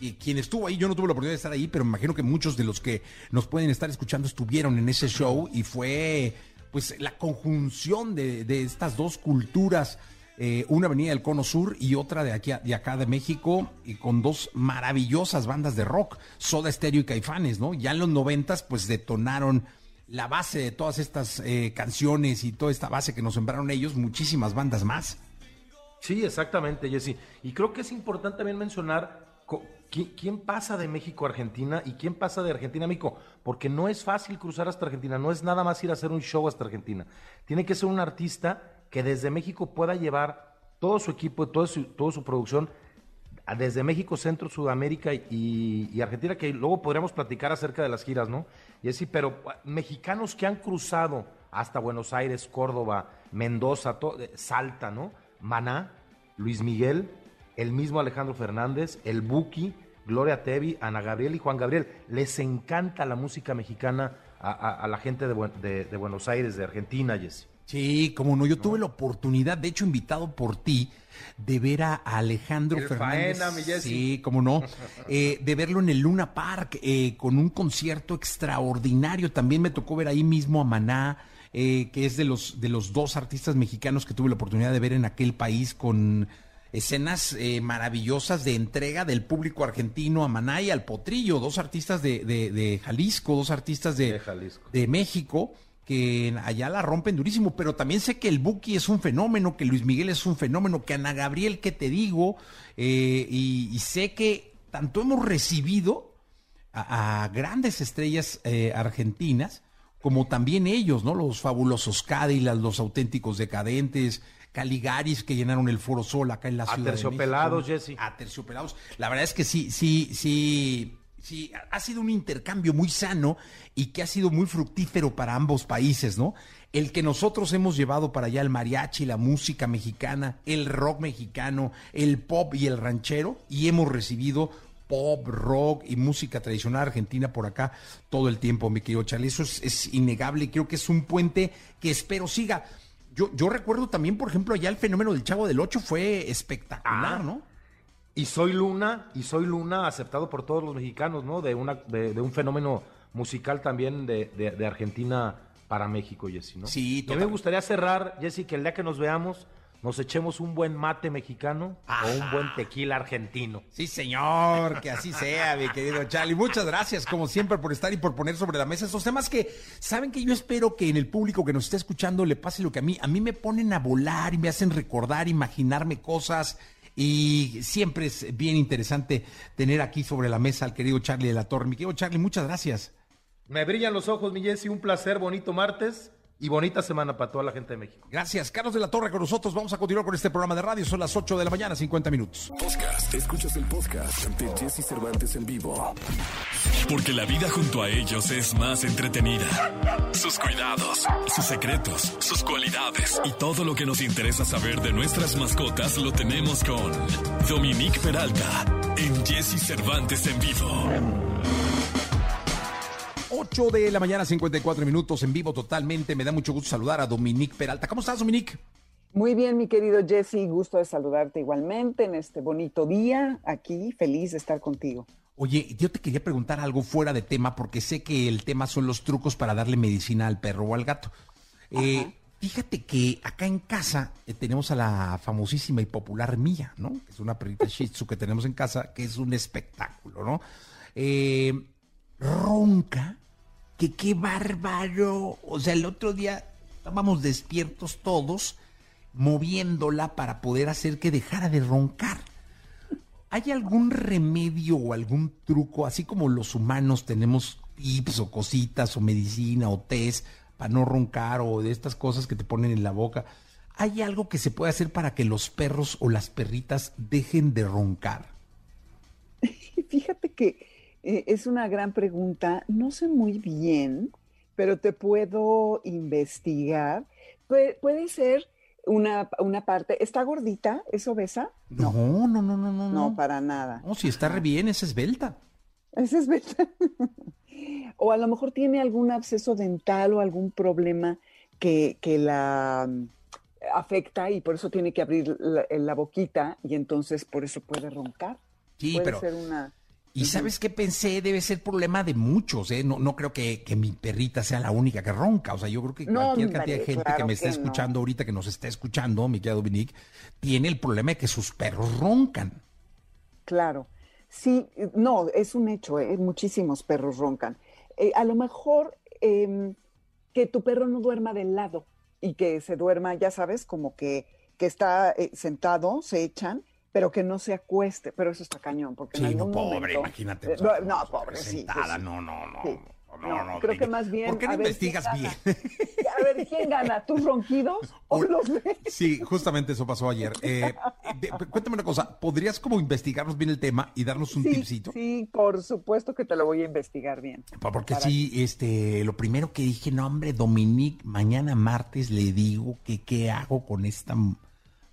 y quien estuvo ahí, yo no tuve la oportunidad de estar ahí, pero me imagino que muchos de los que nos pueden estar escuchando estuvieron en ese show y fue pues la conjunción de, de estas dos culturas eh, una venía del Cono Sur y otra de aquí de acá de México, y con dos maravillosas bandas de rock, Soda Stereo y Caifanes, ¿no? Ya en los noventas, pues detonaron la base de todas estas eh, canciones y toda esta base que nos sembraron ellos, muchísimas bandas más. Sí, exactamente, Jesse. Y creo que es importante también mencionar quién pasa de México a Argentina y quién pasa de Argentina a México, porque no es fácil cruzar hasta Argentina, no es nada más ir a hacer un show hasta Argentina. Tiene que ser un artista que desde México pueda llevar todo su equipo, toda su, toda su producción desde México, Centro, Sudamérica y, Argentina, que luego podríamos platicar acerca de las giras, ¿no? Y así, pero ah, mexicanos que han cruzado hasta Buenos Aires, Córdoba, Mendoza, eh, Salta, ¿no? Maná, Luis Miguel, el mismo Alejandro Fernández, el Buki, Gloria Tevi, Ana Gabriel y Juan Gabriel. Les encanta la música mexicana a, la gente de, de, Buenos Aires, de Argentina, Jesse. Sí, como no, yo tuve la oportunidad, de hecho invitado por ti, de ver a Alejandro Fernández. sí, como no, eh, de verlo en el Luna Park eh, con un concierto extraordinario. También me tocó ver ahí mismo a Maná, eh, que es de los de los dos artistas mexicanos que tuve la oportunidad de ver en aquel país con escenas maravillosas de entrega del público argentino a Maná y al Potrillo, dos artistas de, de, Jalisco, dos artistas de, de México que allá la rompen durísimo, pero también sé que el Buki es un fenómeno, que Luis Miguel es un fenómeno, que Ana Gabriel, que te digo, eh, y, sé que tanto hemos recibido a, grandes estrellas eh, argentinas, como también ellos, ¿no? Los fabulosos Cádilas, los auténticos decadentes, Caligaris que llenaron el Foro Sol acá en la ciudad. Aterciopelados, Jesse. Aterciopelados. La verdad es que sí, sí, sí Sí, ha sido un intercambio muy sano y que ha sido muy fructífero para ambos países, ¿no? El que nosotros hemos llevado para allá el mariachi, la música mexicana, el rock mexicano, el pop y el ranchero, y hemos recibido pop, rock y música tradicional argentina por acá todo el tiempo, mi querido Charlie. Eso es, innegable y creo que es un puente que espero siga. Yo, yo recuerdo también, por ejemplo, allá el fenómeno del Chavo del Ocho fue espectacular, ah. ¿no? Y soy Luna, y soy Luna aceptado por todos los mexicanos, ¿no? De, una, de, un fenómeno musical también de, Argentina para México, Jessy, ¿no? Sí, A mí me gustaría cerrar, Jessy, que el día que nos veamos nos echemos un buen mate mexicano o un buen tequila argentino. Sí, señor, que así sea, mi querido Charlie. Muchas gracias, como siempre, por estar y por poner sobre la mesa estos temas que saben que yo espero que en el público que nos esté escuchando le pase lo que a mí, a mí me ponen a volar y me hacen recordar, imaginarme cosas y siempre es bien interesante tener aquí sobre la mesa al querido Charlie de la Torre. Mi querido Charlie, muchas gracias. Me brillan los ojos, mi Jessy. Un placer, bonito martes y bonita semana para toda la gente de México. Gracias, Carlos de la Torre con nosotros. Vamos a continuar con este programa de radio. Son las 8 de la mañana, 50 minutos. Podcast. Escuchas el podcast de Jesse Cervantes en vivo. Porque la vida junto a ellos es más entretenida. Sus cuidados, sus secretos, sus cualidades y todo lo que nos interesa saber de nuestras mascotas lo tenemos con Dominique Peralta en Jesse Cervantes en vivo. 8 de la mañana, 54 minutos en vivo totalmente. Me da mucho gusto saludar a Dominique Peralta. ¿Cómo estás, Dominique? Muy bien, mi querido Jesse, gusto de saludarte igualmente en este bonito día aquí, feliz de estar contigo. Oye, yo te quería preguntar algo fuera de tema, porque sé que el tema son los trucos para darle medicina al perro o al gato. Eh, fíjate que acá en casa eh, tenemos a la famosísima y popular Mía, ¿no? Es una perrita Shih Tzu que tenemos en casa, que es un espectáculo, ¿no? Eh, ronca, que qué bárbaro. O sea, el otro día estábamos despiertos todos, moviéndola para poder hacer que dejara de roncar. ¿Hay algún remedio o algún truco, así como los humanos tenemos tips o cositas o medicina o test para no roncar o de estas cosas que te ponen en la boca? ¿Hay algo que se puede hacer para que los perros o las perritas dejen de roncar? Fíjate que eh, es una gran pregunta. No sé muy bien, pero te puedo investigar. puede ser una, una, parte. ¿Está gordita? ¿Es obesa? No, no, no, no, no. No, no para nada. No, si está re bien, es esbelta. Es esbelta. o a lo mejor tiene algún absceso dental o algún problema que, que la mm, afecta y por eso tiene que abrir la, la, boquita y entonces por eso puede roncar. Sí, puede pero ser una y sabes qué pensé, debe ser problema de muchos, ¿eh? No, no creo que, mi perrita sea la única que ronca. O sea, yo creo que cualquier cantidad de gente que me está escuchando ahorita, que nos está escuchando, mi querida Dominique, tiene el problema de que sus perros roncan. Claro. Sí, no, es un hecho, ¿eh? muchísimos perros roncan. Eh, a lo mejor em, que tu perro no duerma de lado y que se duerma, ya sabes, como que, que está eh, sentado, se echan, pero que no se acueste. Pero eso está cañón, porque en Sí, no, algún pobre, momento- imagínate. Eh, no, pobre, sí. pues, no, no, no. sí. No, No, no, creo que- más bien, ¿Por qué no investigas ¿quién bien? A ver, ¿quién gana? ¿Tus ronquidos o los de- Sí, justamente eso pasó ayer. Eh, de- cuéntame una cosa, ¿podrías como investigarnos bien el tema y darnos un Sí, tipcito? sí, por supuesto que te lo voy a investigar bien. Porque Para- sí, este, lo primero que dije, no hombre, Dominique, mañana martes le digo que qué hago con esta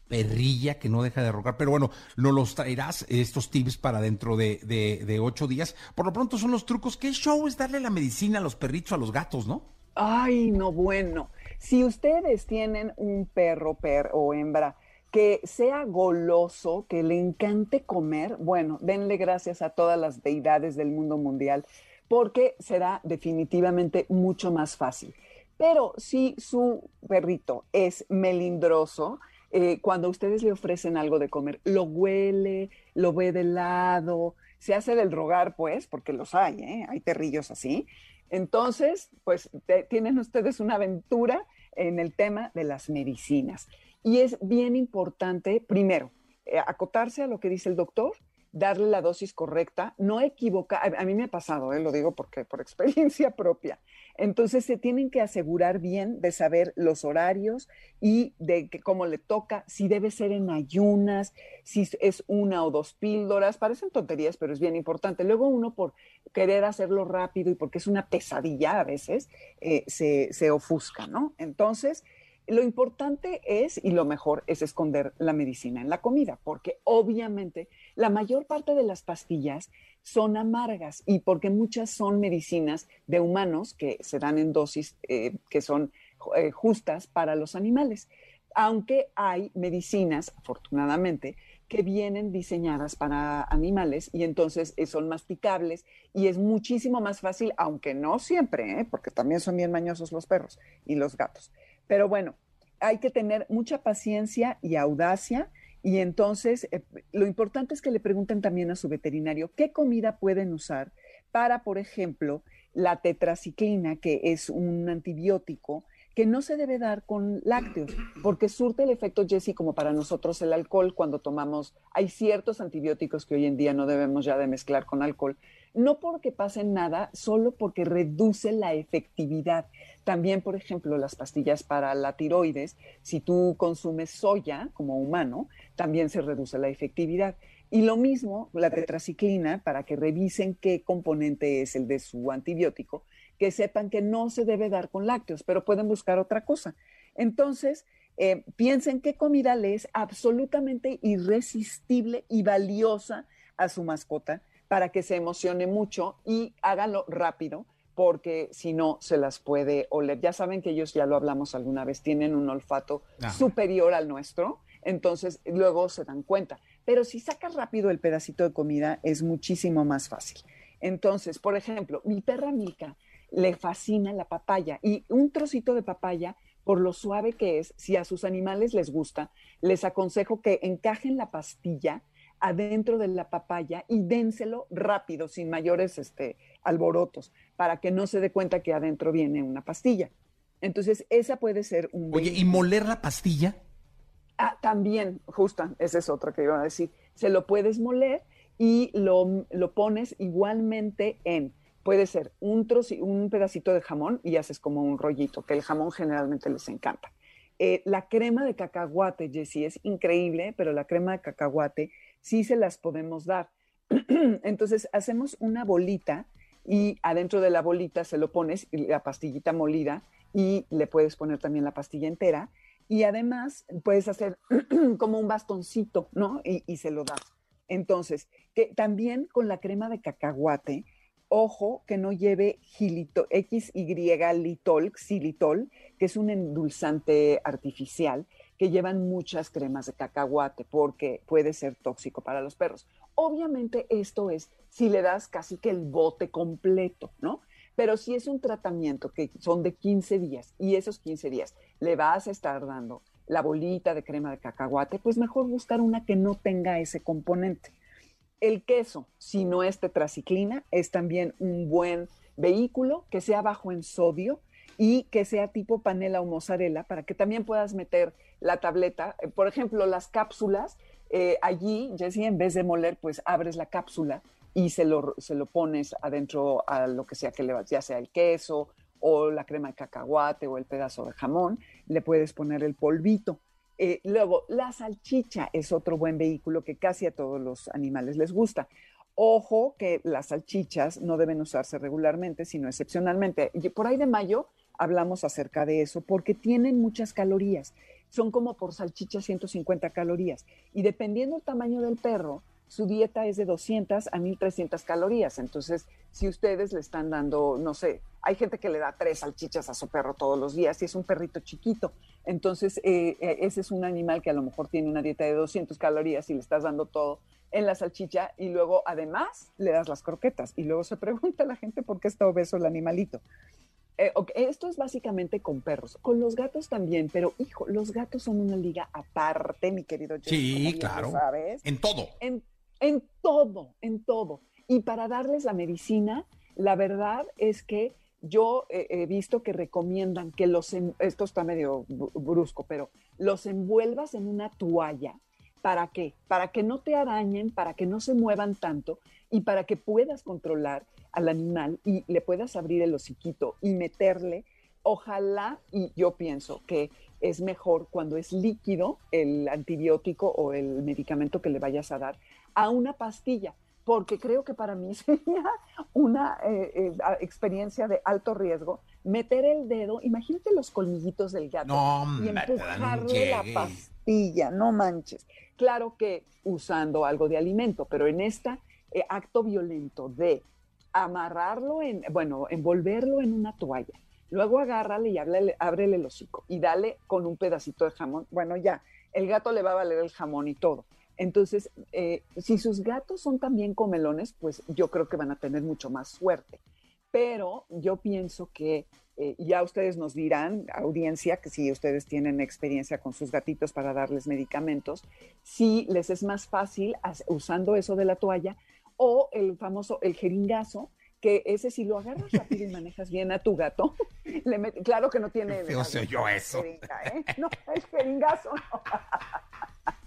perrilla que no deja de rogar. Pero bueno, nos los traerás estos tips para dentro de, ocho días. Por lo pronto son los trucos. ¿Qué show es darle la medicina a los perritos, a los gatos, no? Ay, no, bueno. Si ustedes tienen un perro per o hembra que sea goloso, que le encante comer, bueno, denle gracias a todas las deidades del mundo mundial, porque será definitivamente mucho más fácil. Pero si su perrito es melindroso, eh, cuando ustedes le ofrecen algo de comer, lo huele, lo ve de lado, se hace del rogar, pues, porque los hay, ¿eh? hay perrillos así. Entonces, pues tienen ustedes una aventura en el tema de las medicinas. Y es bien importante, primero, eh, acotarse a lo que dice el doctor, darle la dosis correcta, no equivocar. A, mí me ha pasado, eh, lo digo porque por experiencia propia. Entonces se tienen que asegurar bien de saber los horarios y de que, cómo le toca, si debe ser en ayunas, si es una o dos píldoras. Parecen tonterías, pero es bien importante. Luego uno por querer hacerlo rápido y porque es una pesadilla a veces, eh, se, se ofusca, ¿no? Entonces, lo importante es, y lo mejor, es esconder la medicina en la comida, porque obviamente la mayor parte de las pastillas son amargas y porque muchas son medicinas de humanos que se dan en dosis eh, que son eh, justas para los animales. Aunque hay medicinas, afortunadamente, que vienen diseñadas para animales y entonces eh, son masticables y es muchísimo más fácil, aunque no siempre, porque también son bien mañosos los perros y los gatos. Pero bueno, hay que tener mucha paciencia y audacia y entonces eh, lo importante es que le pregunten también a su veterinario qué comida pueden usar para, por ejemplo, la tetraciclina, que es un antibiótico que no se debe dar con lácteos, porque surte el efecto, Jesse, como para nosotros el alcohol cuando tomamos, hay ciertos antibióticos que hoy en día no debemos ya de mezclar con alcohol, no porque pasen nada, solo porque reduce la efectividad. También, por ejemplo, las pastillas para la tiroides, si tú consumes soya como humano, también se reduce la efectividad. Y lo mismo, la tetraciclina, para que revisen qué componente es el de su antibiótico, que sepan que no se debe dar con lácteos, pero pueden buscar otra cosa. Entonces, eh, piensen qué comida le es absolutamente irresistible y valiosa a su mascota para que se emocione mucho y háganlo rápido, porque si no se las puede oler. Ya saben que ellos, ya lo hablamos alguna vez, tienen un olfato Ah. superior al nuestro, entonces luego se dan cuenta. Pero si sacas rápido el pedacito de comida, es muchísimo más fácil. Entonces, por ejemplo, mi perra Milka le fascina la papaya y un trocito de papaya, por lo suave que es, si a sus animales les gusta, les aconsejo que encajen la pastilla adentro de la papaya y dénselo rápido, sin mayores este, alborotos, para que no se dé cuenta que adentro viene una pastilla. Entonces, esa puede ser un... Oye, ¿y moler la pastilla? Ah, también, justa, esa es otra que iba a decir. Se lo puedes moler y lo, lo pones igualmente en, puede ser un, un pedacito de jamón y haces como un rollito, que el jamón generalmente les encanta. Eh, la crema de cacahuate, Jessie, es increíble, pero la crema de cacahuate sí se las podemos dar. Entonces hacemos una bolita y adentro de la bolita se lo pones la pastillita molida y le puedes poner también la pastilla entera y además puedes hacer como un bastoncito, ¿no? Y, y se lo das. Entonces, que también con la crema de cacahuate, ojo que no lleve XY-litol, xilitol, que es un endulzante artificial que llevan muchas cremas de cacahuate porque puede ser tóxico para los perros. Obviamente esto es si le das casi que el bote completo, ¿no? Pero si es un tratamiento que son de 15 días y esos 15 días le vas a estar dando la bolita de crema de cacahuate, pues mejor buscar una que no tenga ese componente. El queso, si no es tetraciclina, es también un buen vehículo que sea bajo en sodio y que sea tipo panela o mozzarella para que también puedas meter la tableta. Eh, Por ejemplo, las cápsulas, eh, allí, Jessie, en vez de moler, pues abres la cápsula y se lo, se lo pones adentro a lo que sea que le vas, ya sea el queso o la crema de cacahuate o el pedazo de jamón, le puedes poner el polvito. Eh, luego, la salchicha es otro buen vehículo que casi a todos los animales les gusta. Ojo que las salchichas no deben usarse regularmente, sino excepcionalmente. Por ahí de mayo hablamos acerca de eso, porque tienen muchas calorías. Son como por salchicha 150 calorías. Y dependiendo del tamaño del perro, su dieta es de 200 a 1300 calorías. Entonces, si ustedes le están dando, no sé, hay gente que le da tres salchichas a su perro todos los días y es un perrito chiquito. Entonces, eh, eh, ese es un animal que a lo mejor tiene una dieta de 200 calorías y le estás dando todo en la salchicha y luego además le das las croquetas. Y luego se pregunta la gente por qué está obeso el animalito. Eh, ok, Esto es básicamente con perros, con los gatos también, pero hijo, los gatos son una liga aparte, mi querido Jesse, como Sí, claro. sabes. En todo. En, en todo, en todo. Y para darles la medicina, la verdad es que yo eh, he visto que recomiendan que los, esto está medio brusco, pero los envuelvas en una toalla. ¿Para qué? Para que no te arañen, para que no se muevan tanto y para que puedas controlar al animal y le puedas abrir el hociquito y meterle. Ojalá, y yo pienso que es mejor cuando es líquido el antibiótico o el medicamento que le vayas a dar a una pastilla, porque creo que para mí sería una eh, eh, experiencia de alto riesgo meter el dedo, imagínate los colmillitos del gato No, y empujarle la pastilla, no manches. Claro que usando algo de alimento, pero en este acto violento de amarrarlo en, bueno, envolverlo en una toalla, luego agárrale y ábrele el hocico y dale con un pedacito de jamón. Bueno, ya, el gato le va a valer el jamón y todo. Entonces, eh, si sus gatos son también comelones, pues yo creo que van a tener mucho más suerte. Pero yo pienso que eh, ya ustedes nos dirán, audiencia, que si ustedes tienen experiencia con sus gatitos para darles medicamentos, si les es más fácil as- usando eso de la toalla o el famoso, el jeringazo, que ese si lo agarras rápido y manejas bien a tu gato, le met- claro que no tiene... Se oyó eso. jeringa, ¿eh? No, es jeringazo. No.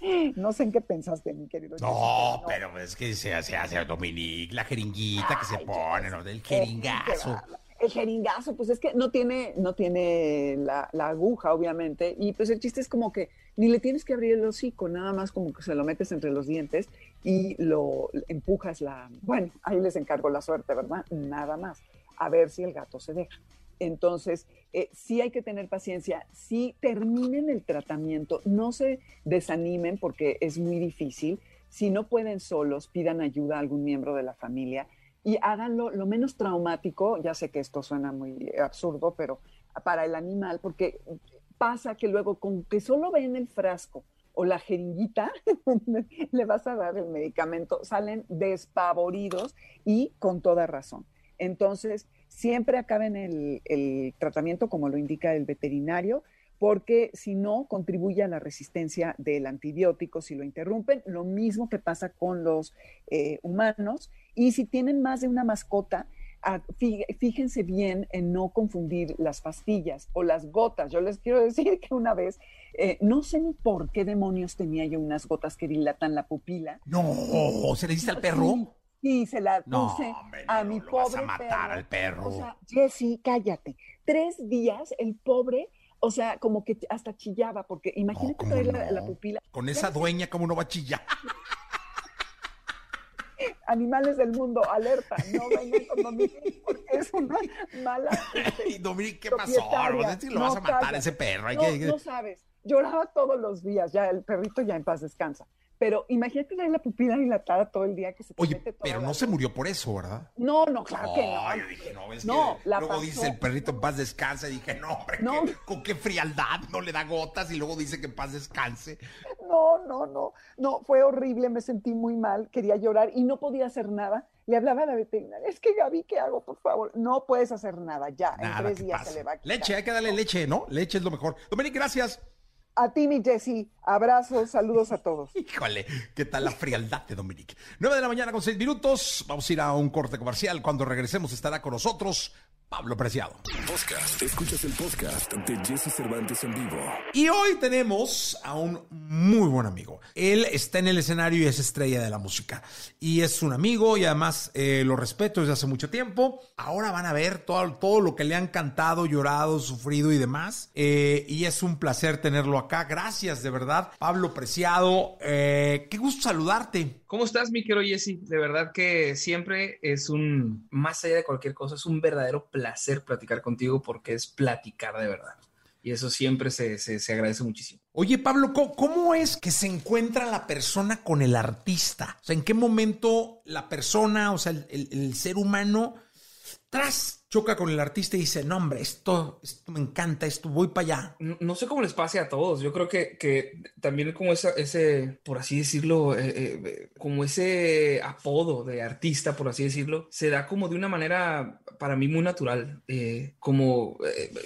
No sé en qué pensaste, mi querido. No, pero es que se hace, hace Dominique, la jeringuita que se pone, ¿no? Del jeringazo. El jeringazo, pues es que no tiene, no tiene la, la aguja, obviamente, y pues el chiste es como que ni le tienes que abrir el hocico, nada más como que se lo metes entre los dientes y lo empujas la... Bueno, ahí les encargo la suerte, ¿verdad? Nada más. A ver si el gato se deja. Entonces, eh, sí hay que tener paciencia, sí terminen el tratamiento, no se desanimen porque es muy difícil. Si no pueden solos, pidan ayuda a algún miembro de la familia y háganlo lo menos traumático. Ya sé que esto suena muy absurdo, pero para el animal, porque pasa que luego con que solo ven el frasco o la jeringuita, le vas a dar el medicamento, salen despavoridos y con toda razón. Entonces, siempre acaben el, el tratamiento como lo indica el veterinario, porque si no, contribuye a la resistencia del antibiótico si lo interrumpen. Lo mismo que pasa con los eh, humanos. Y si tienen más de una mascota, ah, fí- fíjense bien en no confundir las pastillas o las gotas. Yo les quiero decir que una vez, eh, no sé ni por qué demonios tenía yo unas gotas que dilatan la pupila. No, ¿se le diste al perro? Sí, se la No, puse hombre, a no, mi lo vas pobre a matar al perro. O sea, Jessy, cállate. Tres días el pobre, o sea, como que hasta chillaba, porque imagínate ¿cómo traer la, no? la pupila. Con esa dueña, ¿cómo no va a chillar? Animales del mundo, alerta, no vengan con Dominique porque es una mala. Y Dominique, ¿qué pasó? No si lo vas a matar a ese perro. Hay no, que- no sabes. Lloraba todos los días, ya el perrito ya en paz descansa. Pero imagínate traer la pupila dilatada todo el día que se te Oye, mete toda pero la no se murió por eso, ¿verdad? No, no, claro que no. Yo dije, no, es No, que la luego pasó. dice el perrito en paz descanse. Dije, no, hombre, No. ¿qué- con qué frialdad no le da gotas y luego dice que en paz descanse. No, no, no, no, fue horrible, me sentí muy mal, quería llorar y no podía hacer nada. Le hablaba a la veterinaria, es que Gaby, ¿qué hago, por favor? No puedes hacer nada, ya, en tres días pase. se le va a quitar. Leche, hay que darle leche, ¿no? Leche es lo mejor. Dominique, gracias. A ti, mi Jessy, abrazos, saludos a todos. Híjole, ¿qué tal la frialdad de Dominique? 9 de la mañana con 6 minutos. Vamos a ir a un corte comercial. Cuando regresemos estará con nosotros Pablo Preciado. Podcast. Escuchas el podcast de Jesse Cervantes en vivo. Y hoy tenemos a un muy buen amigo. Él está en el escenario y es estrella de la música. Y es un amigo y además eh, lo respeto desde hace mucho tiempo. Ahora van a ver todo, todo lo que le han cantado, llorado, sufrido y demás. Eh, y es un placer tenerlo acá. Gracias, de verdad. Pablo Preciado, eh, qué gusto saludarte. ¿Cómo estás, mi querido Jesse? De verdad que siempre es un, más allá de cualquier cosa, es un verdadero placer platicar contigo porque es platicar de verdad. Y eso siempre se, se, se agradece muchísimo. Oye, Pablo, ¿cómo, ¿cómo, es que se encuentra la persona con el artista? O sea, ¿en qué momento la persona, o sea, el, el ser humano, tras choca con el artista y dice, no, hombre, esto, esto me encanta, esto, voy para allá. No, no, sé cómo les pase a todos. Yo creo que, que también como esa, ese, por así decirlo, eh, eh, como ese apodo de artista, por así decirlo, se da como de una manera para mí muy natural. Eh, como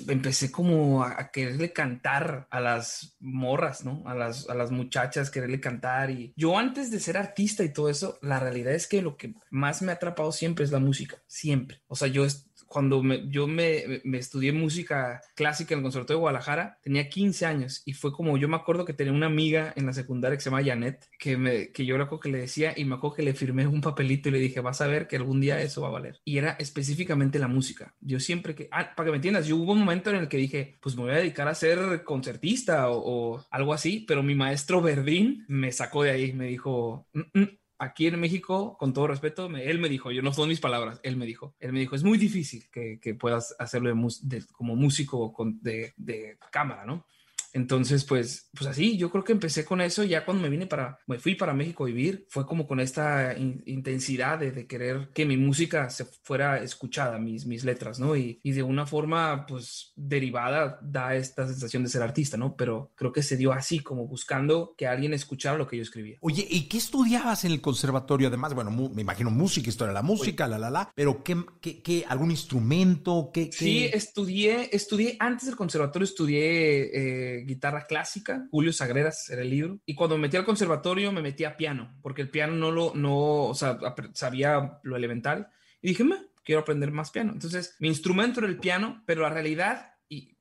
empecé como a, a, quererle cantar a las morras, ¿no? A las, a las muchachas, quererle cantar. Y yo antes de ser artista y todo eso, la realidad es que lo que más me ha atrapado siempre es la música. Siempre. O sea, yo cuando me, yo me, me, estudié música clásica en el Conservatorio de Guadalajara, tenía 15 años y fue como, yo me acuerdo que tenía una amiga en la secundaria que se llama Janet, que, me, que yo recuerdo que le decía y me acuerdo que le firmé un papelito y le dije, vas a ver que algún día eso va a valer. Y era específicamente la música. Yo siempre que, ah, para que me entiendas, yo hubo un momento en el que dije, pues me voy a dedicar a ser concertista o, o algo así, pero mi maestro Verdín me sacó de ahí, me dijo, mm -mm, aquí en México, con todo respeto, me, él me dijo, yo no son mis palabras, él me dijo, él me dijo, es muy difícil que, puedas hacerlo de, como músico con, de, de, cámara, ¿no? Entonces, pues, pues así, yo creo que empecé con eso ya cuando me vine para, me fui para México a vivir, fue como con esta in, intensidad de, de, querer que mi música se fuera escuchada, mis, mis letras, ¿no? Y, y, de una forma, pues, derivada da esta sensación de ser artista, ¿no? Pero creo que se dio así, como buscando que alguien escuchara lo que yo escribía. Oye, ¿y qué estudiabas en el conservatorio? Además, bueno, me imagino música, historia de la música, Oye. la, la, la, pero ¿qué, qué, qué algún instrumento? ¿Qué, qué... Sí, estudié, estudié, antes del conservatorio estudié... Eh, guitarra clásica, Julio Sagreras era el libro, y cuando me metí al conservatorio me metí a piano, porque el piano no lo, no, o sea, sabía lo elemental, y dije, quiero aprender más piano. Entonces, mi instrumento era el piano, pero la realidad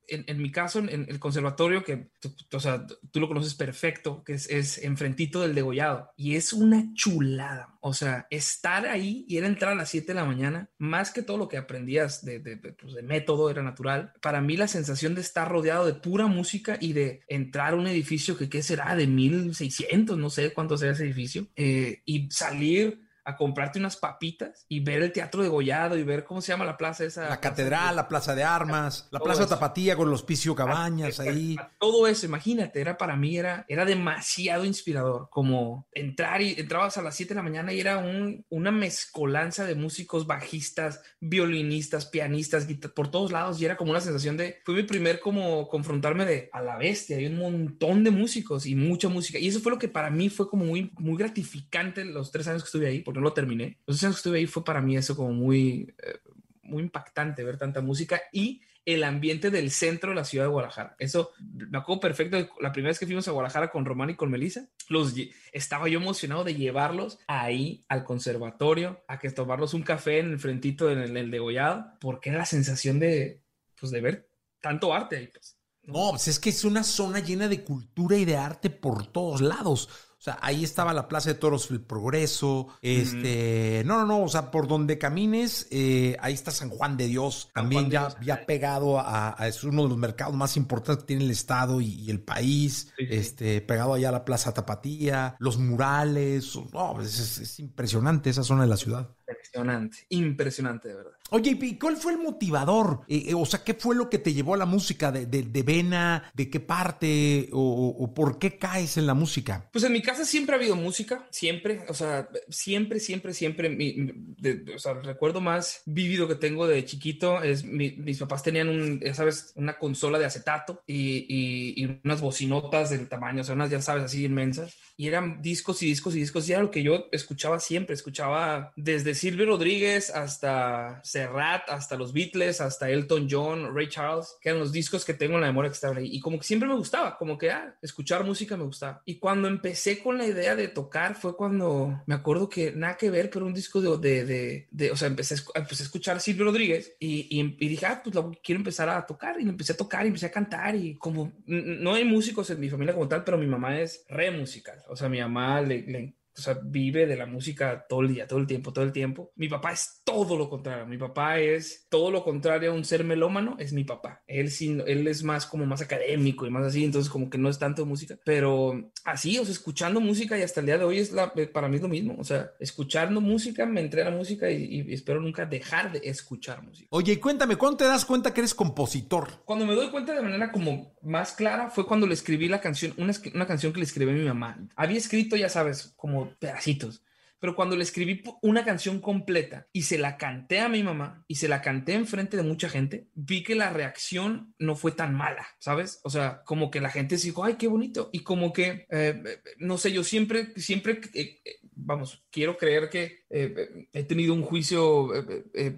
en, en, mi caso, en, el conservatorio, que o sea, tú lo conoces perfecto, que es, es enfrentito del degollado, y es una chulada. O sea, estar ahí y era entrar a las 7 de la mañana, más que todo lo que aprendías de, de, de, pues de método era natural. Para mí, la sensación de estar rodeado de pura música y de entrar a un edificio que, ¿qué será? De 1600, no sé cuánto será ese edificio, eh, y salir a comprarte unas papitas y ver el teatro de Gollado y ver cómo se llama la plaza esa. La catedral, la plaza de armas, la plaza eso. Tapatía con los Picio Cabañas a, ahí. A, todo eso, imagínate, era para mí, era, era demasiado inspirador. Como entrar y entrabas a las 7 de la mañana y era un, una mezcolanza de músicos, bajistas, violinistas, pianistas, por todos lados y era como una sensación de. Fue mi primer como confrontarme de a la bestia, hay un montón de músicos y mucha música. Y eso fue lo que para mí fue como muy, muy gratificante los tres años que estuve ahí no lo terminé. Los años que estuve ahí fue para mí eso como muy, eh, muy impactante ver tanta música y el ambiente del centro de la ciudad de Guadalajara. Eso me acuerdo perfecto. La primera vez que fuimos a Guadalajara con Román y con Melissa, los estaba yo emocionado de llevarlos ahí al conservatorio, a que tomarlos un café en el frentito en el, el degollado, porque era la sensación de, pues, de ver tanto arte ahí. Pues. No, pues es que es una zona llena de cultura y de arte por todos lados. O sea, ahí estaba la Plaza de Toros El Progreso. Este, mm. no, no, no, o sea, por donde camines, eh, ahí está San Juan de Dios, también ya, Dios. ya pegado a, a, es uno de los mercados más importantes que tiene el estado y, y el país, sí, sí. este, pegado allá a la Plaza Tapatía, los murales, no, es, es, es impresionante esa zona de la ciudad. Impresionante, impresionante de verdad. Oye, ¿y cuál fue el motivador? Eh, eh, o sea, ¿qué fue lo que te llevó a la música? ¿De, de, de vena? ¿De qué parte? O, o, por qué caes en la música? Pues en mi casa siempre ha habido música, siempre. O sea, siempre, siempre, siempre. Mi, de, o sea, el recuerdo más vívido que tengo de chiquito es mi, mis papás tenían, un, ya sabes, una consola de acetato y, y, y unas bocinotas del tamaño, o sea, unas, ya sabes, así inmensas y eran discos y discos y discos y era lo que yo escuchaba siempre, escuchaba desde Silvio Rodríguez hasta Serrat, hasta los Beatles, hasta Elton John, Ray Charles, que eran los discos que tengo en la memoria que estaban ahí. Y como que siempre me gustaba, como que ah, escuchar música me gustaba. Y cuando empecé con la idea de tocar fue cuando me acuerdo que nada que ver, pero un disco de, de, de, o sea, empecé empecé a escuchar a Silvio Rodríguez y, y, dije, ah, pues quiero empezar a tocar. Y empecé a tocar y empecé a cantar. Y como no hay músicos en mi familia como tal, pero mi mamá es re musical. O sea, mi mamá le, le o sea, vive de la música todo el día, todo el tiempo, todo el tiempo. Mi papá es todo lo contrario. Mi papá es todo lo contrario a un ser melómano, es mi papá. Él, sí, él es más como más académico y más así, entonces como que no es tanto música. Pero así, o sea, escuchando música y hasta el día de hoy es la, para mí es lo mismo. O sea, escuchando música, me entré a la música y, espero nunca dejar de escuchar música. Oye, cuéntame, ¿cuándo te das cuenta que eres compositor? Cuando me doy cuenta de manera como más clara fue cuando le escribí la canción, una, una canción que le escribí a mi mamá. Había escrito, ya sabes, como pedacitos. Pero cuando le escribí una canción completa y se la canté a mi mamá y se la canté enfrente de mucha gente, vi que la reacción no fue tan mala, ¿sabes? O sea, como que la gente se dijo, ay, qué bonito. Y como que, eh, no sé, yo siempre, siempre, eh, eh, vamos, quiero creer que he tenido un juicio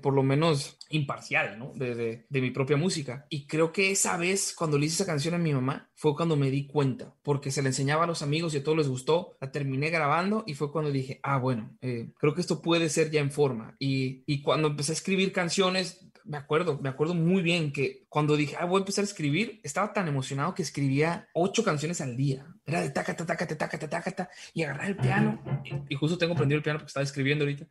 por lo menos imparcial, ¿no? De, de, mi propia música. Y creo que esa vez, cuando le hice esa canción a mi mamá, fue cuando me di cuenta, porque se la enseñaba a los amigos y a todos les gustó, la terminé grabando y fue cuando dije, ah, bueno, eh, creo que esto puede ser ya en forma. Y, y cuando empecé a escribir canciones, me acuerdo, me acuerdo muy bien que cuando dije, ah, voy a empezar a escribir, estaba tan emocionado que escribía ocho canciones al día. Era de taca, taca, taca, taca, taca, taca, y agarrar el piano. Y, justo tengo prendido el piano porque estaba escribiendo ahorita.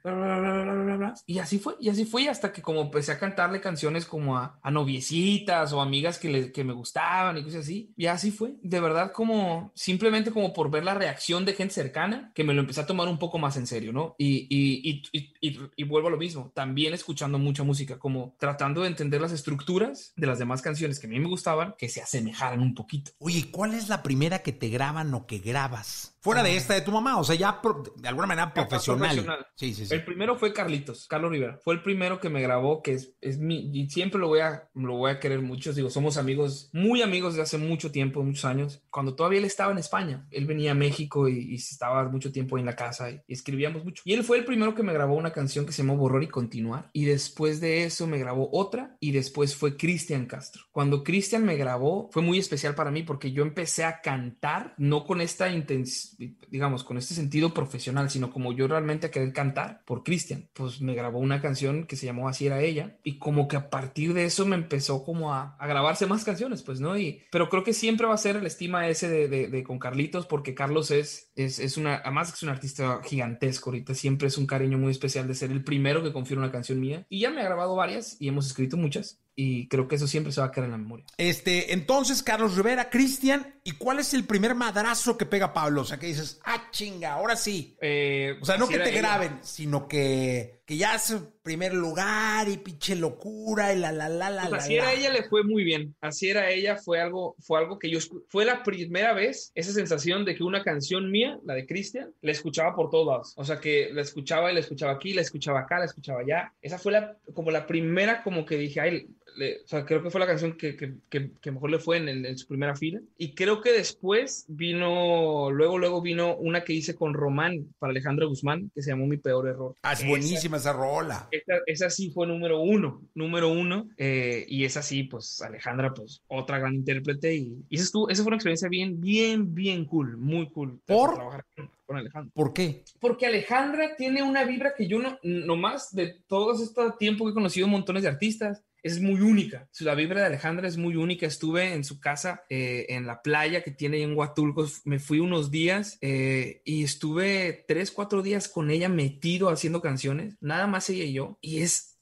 y así fue, y así fue hasta que como empecé a cantarle canciones como a, a noviecitas o amigas que, le, que me gustaban y cosas así. Y así fue, de verdad como simplemente como por ver la reacción de gente cercana que me lo empecé a tomar un poco más en serio, ¿no? Y, y, y, y vuelvo a lo mismo, también escuchando mucha música, como tratando de entender las estructuras de la las demás canciones que a mí me gustaban que se asemejaran un poquito. Oye, ¿cuál es la primera que te graban o que grabas? Fuera de ah. esta de tu mamá, o sea, ya de alguna manera profesional. Sí, sí, sí. El primero fue Carlitos, Carlos Rivera. Fue el primero que me grabó, que es, es mi, y siempre lo voy, a, lo voy a querer mucho. Digo, somos amigos, muy amigos de hace mucho tiempo, muchos años. Cuando todavía él estaba en España, él venía a México y, estaba mucho tiempo en la casa y, escribíamos mucho. Y él fue el primero que me grabó una canción que se llamó Borror y Continuar. Y después de eso me grabó otra y después fue Cristian Castro. Cuando Cristian me grabó, fue muy especial para mí porque yo empecé a cantar, no con esta intención digamos, con este sentido profesional, sino como yo realmente a querer cantar por Cristian. Pues me grabó una canción que se llamó Así era ella y como que a partir de eso me empezó como a, grabarse más canciones, pues, ¿no? Y, pero creo que siempre va a ser el estima ese de, de, con Carlitos porque Carlos es, es, es, una, además es un artista gigantesco ahorita, siempre es un cariño muy especial de ser el primero que confía una canción mía y ya me ha grabado varias y hemos escrito muchas y creo que eso siempre se va a quedar en la memoria. Este, entonces, Carlos Rivera, Cristian, ¿y cuál es el primer madrazo que pega Pablo? O sea, que dices, ah, chinga, ahora sí. Eh, o sea, no que te graben, sino que, que ya es primer lugar y pinche locura y la la la la. Pues así era ella, le fue muy bien. Así era ella, fue algo, fue algo que yo, fue la primera vez esa sensación de que una canción mía, la de Cristian, la escuchaba por todos lados. O sea, que la escuchaba y la escuchaba aquí, la escuchaba acá, la escuchaba allá. Esa fue la, como la primera, como que dije, ay, o sea, creo que fue la canción que, que, que, mejor le fue en, en, su primera fila. Y creo que después vino, luego, luego vino una que hice con Román para Alejandro Guzmán, que se llamó Mi Peor Error. Ah, es buenísima esa, rola. Esa, sí fue número uno, número uno. Eh, y esa sí, pues Alejandra, pues otra gran intérprete. Y, y esa, estuvo, esa fue una experiencia bien, bien, bien cool, muy cool. ¿Por? Trabajar con Alejandra. ¿Por qué? Porque Alejandra tiene una vibra que yo no, nomás de todo este tiempo que he conocido montones de artistas, es muy única. La vibra de Alejandra es muy única. Estuve en su casa, eh, en la playa que tiene en Huatulco. Me fui unos días eh, y estuve tres, cuatro días con ella metido haciendo canciones, nada más ella y yo. Y es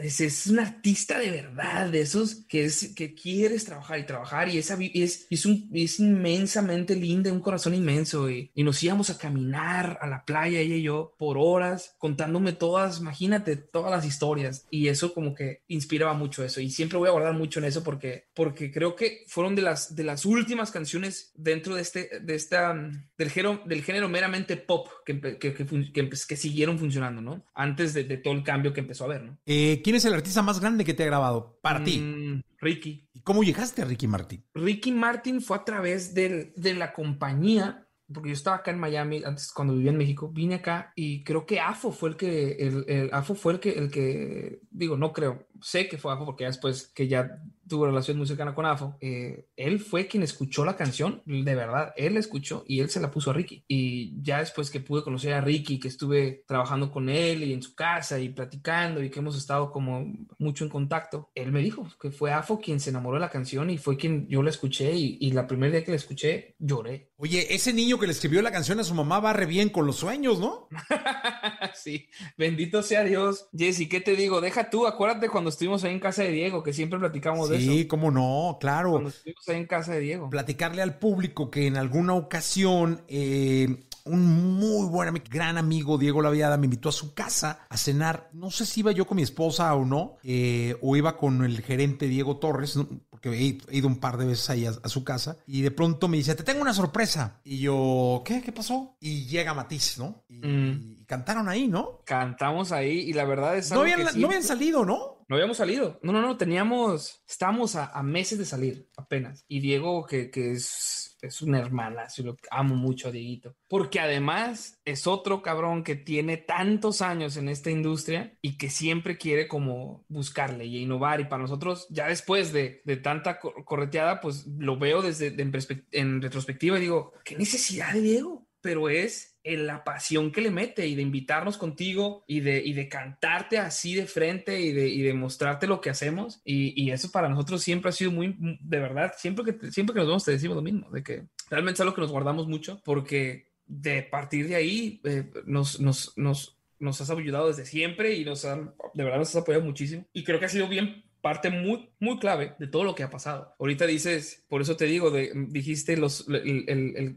es, es, un artista de verdad, de esos que, es, que quieres trabajar y trabajar y, esa, es, es, un, es inmensamente linda, un corazón inmenso y, y, nos íbamos a caminar a la playa, y yo, por horas, contándome todas, imagínate, todas las historias y eso como que inspiraba mucho eso y siempre voy a guardar mucho en eso porque, porque creo que fueron de las, de las últimas canciones dentro de este, de esta, del género, del género meramente pop que, que, que, siguieron funcionando, ¿no? Antes de, de todo el cambio que empezó a haber, ¿no? Eh, ¿Quién es el artista más grande que te ha grabado para ti? Mm, Ricky. ¿Y cómo llegaste a Ricky Martin? Ricky Martin fue a través de, de la compañía porque yo estaba acá en Miami antes cuando vivía en México, vine acá y creo que AFO fue el que, el, el AFO fue el que, el que, digo, no creo, sé que fue AFO porque ya después que ya tuvo relación muy cercana con AFO, eh, él fue quien escuchó la canción, de verdad, él la escuchó y él se la puso a Ricky. Y ya después que pude conocer a Ricky, que estuve trabajando con él y en su casa y platicando y que hemos estado como mucho en contacto, él me dijo que fue AFO quien se enamoró de la canción y fue quien yo la escuché y, y la primera día que la escuché lloré. Oye, ese niño que le escribió la canción a su mamá va re bien con los sueños, ¿no? sí, bendito sea Dios. Jesse, ¿qué te digo? Deja tú, acuérdate cuando estuvimos ahí en casa de Diego, que siempre platicamos de eso. Sí, cómo no, claro. Cuando estuvimos ahí en casa de Diego. Platicarle al público que en alguna ocasión eh, un muy buen amigo, gran amigo, Diego Laviada, me invitó a su casa a cenar. No sé si iba yo con mi esposa o no, eh, o iba con el gerente Diego Torres, porque he ido un par de veces ahí a, a, su casa, y de pronto me dice, te tengo una sorpresa. Y yo, ¿qué? ¿Qué pasó? Y llega Matiz, ¿no? Y, mm. y cantaron ahí, ¿no? Cantamos ahí y la verdad es no habían, no habían salido, ¿no? No habíamos salido. No, no, no, teníamos, estábamos a, a meses de salir apenas. Y Diego, que, que es, es una hermana, si lo amo mucho a Dieguito. Porque además es otro cabrón que tiene tantos años en esta industria y que siempre quiere como buscarle y innovar. Y para nosotros, ya después de, de tanta correteada, pues lo veo desde en, en retrospectiva y digo, ¿qué necesidad de Diego? Pero es en la pasión que le mete y de invitarnos contigo y de, y de cantarte así de frente y de, y de mostrarte lo que hacemos. Y, y, eso para nosotros siempre ha sido muy, de verdad, siempre que, siempre que nos vemos te decimos lo mismo, de que realmente es algo que nos guardamos mucho porque de partir de ahí eh, nos, nos, nos, nos has ayudado desde siempre y nos han, de verdad nos has apoyado muchísimo. Y creo que ha sido bien parte muy, muy clave de todo lo que ha pasado. Ahorita dices, por eso te digo, de, dijiste, los,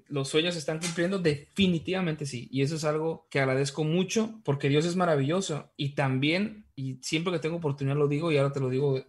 los sueños se están cumpliendo, definitivamente sí. Y eso es algo que agradezco mucho porque Dios es maravilloso y también, y siempre que tengo oportunidad lo digo y ahora te lo digo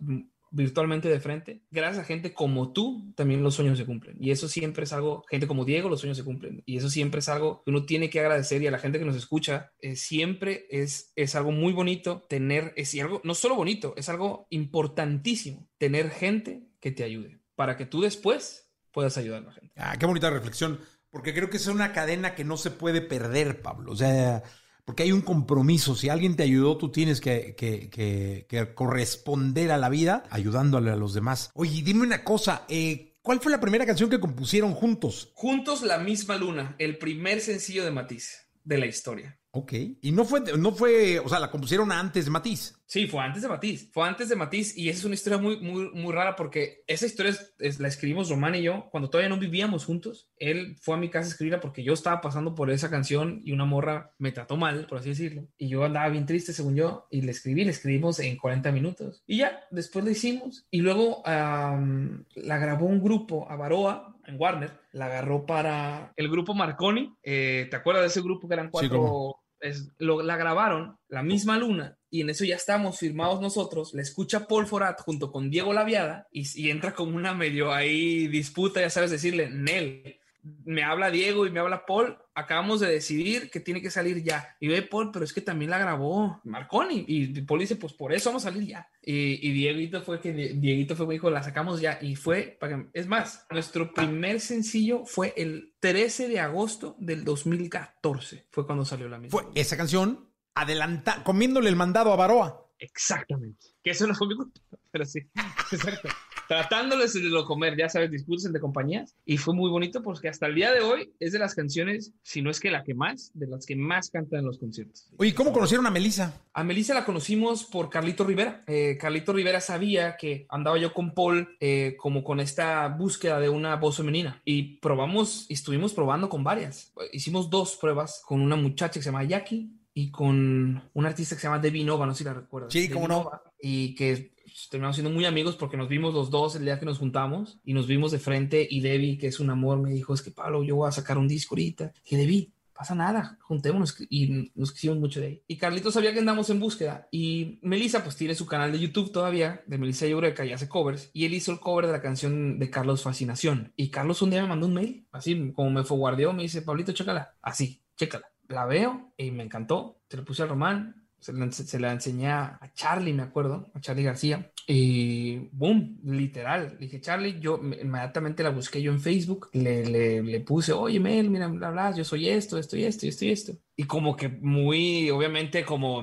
virtualmente de frente, gracias a gente como tú, también los sueños se cumplen. Y eso siempre es algo, gente como Diego, los sueños se cumplen. Y eso siempre es algo que uno tiene que agradecer y a la gente que nos escucha, eh, siempre es, es algo muy bonito tener, es algo, no solo bonito, es algo importantísimo, tener gente que te ayude para que tú después puedas ayudar a la gente. Ah, qué bonita reflexión, porque creo que es una cadena que no se puede perder, Pablo. O sea, porque hay un compromiso. Si alguien te ayudó, tú tienes que, que, que, que corresponder a la vida ayudándole a los demás. Oye, dime una cosa, eh, ¿cuál fue la primera canción que compusieron juntos? Juntos, La misma luna, el primer sencillo de Matiz de la historia. Ok. Y no fue, no fue, o sea, la compusieron antes de Matiz. Sí, fue antes de Matiz. Fue antes de Matiz y esa es una historia muy, muy, muy rara porque esa historia es, es, la escribimos Román y yo cuando todavía no vivíamos juntos. Él fue a mi casa a escribirla porque yo estaba pasando por esa canción y una morra me trató mal, por así decirlo. Y yo andaba bien triste, según yo, y le escribí, le escribimos en 40 minutos. Y ya, después la hicimos y luego um, la grabó un grupo a Baroa, en Warner, la agarró para el grupo Marconi. Eh, ¿Te acuerdas de ese grupo que eran cuatro? Sí, es, lo, la grabaron la misma luna y en eso ya estamos firmados nosotros. Le escucha Paul Forat junto con Diego Laviada y, y, entra como una medio ahí disputa, ya sabes decirle, Nel. Me habla Diego y me habla Paul. Acabamos de decidir que tiene que salir ya. Y ve Paul, pero es que también la grabó Marconi. Y Paul dice, pues por eso vamos a salir ya. Y, y Dieguito fue que Dieguito fue, me dijo, la sacamos ya. Y fue, para es más, nuestro primer sencillo fue el 13 de agosto del 2014. Fue cuando salió la misma. Fue esa canción adelanta, comiéndole el mandado a Baroa. Exactamente. Que eso no fue mi culpa, pero sí. Exacto. Tratándoles de lo comer, ya sabes, discursos de compañías. Y fue muy bonito porque hasta el día de hoy es de las canciones, si no es que la que más, de las que más cantan en los conciertos. Oye, ¿cómo conocieron a Melissa? A Melissa la conocimos por Carlito Rivera. Eh, Carlito Rivera sabía que andaba yo con Paul eh, como con esta búsqueda de una voz femenina. Y probamos, y estuvimos probando con varias. Hicimos dos pruebas con una muchacha que se llama Jackie y con un artista que se llama Debbie Nova, no sé si la recuerdas. Sí, cómo no. Y que terminamos siendo muy amigos porque nos vimos los dos el día que nos juntamos y nos vimos de frente y Debbie, que es un amor, me dijo, es que Pablo, yo voy a sacar un disco ahorita. Y Debbie, pasa nada, juntémonos y nos quisimos mucho de ahí. Y Carlitos sabía que andamos en búsqueda y Melissa pues tiene su canal de YouTube todavía, de Melissa Eureka y hace covers y él hizo el cover de la canción de Carlos Fascinación. Y Carlos un día me mandó un mail, así como me forwardeó, me dice, Pablito, chécala, así, chécala la veo y me encantó. Se la puse a Román, se la, se la, enseñé a Charlie, me acuerdo, a Charlie García. y boom, literal. Dije, Charlie, yo inmediatamente la busqué yo en Facebook, le, le, puse, oye, Mel, mira, bla, bla, yo soy esto, esto y esto esto y esto. Y como que muy, obviamente, como,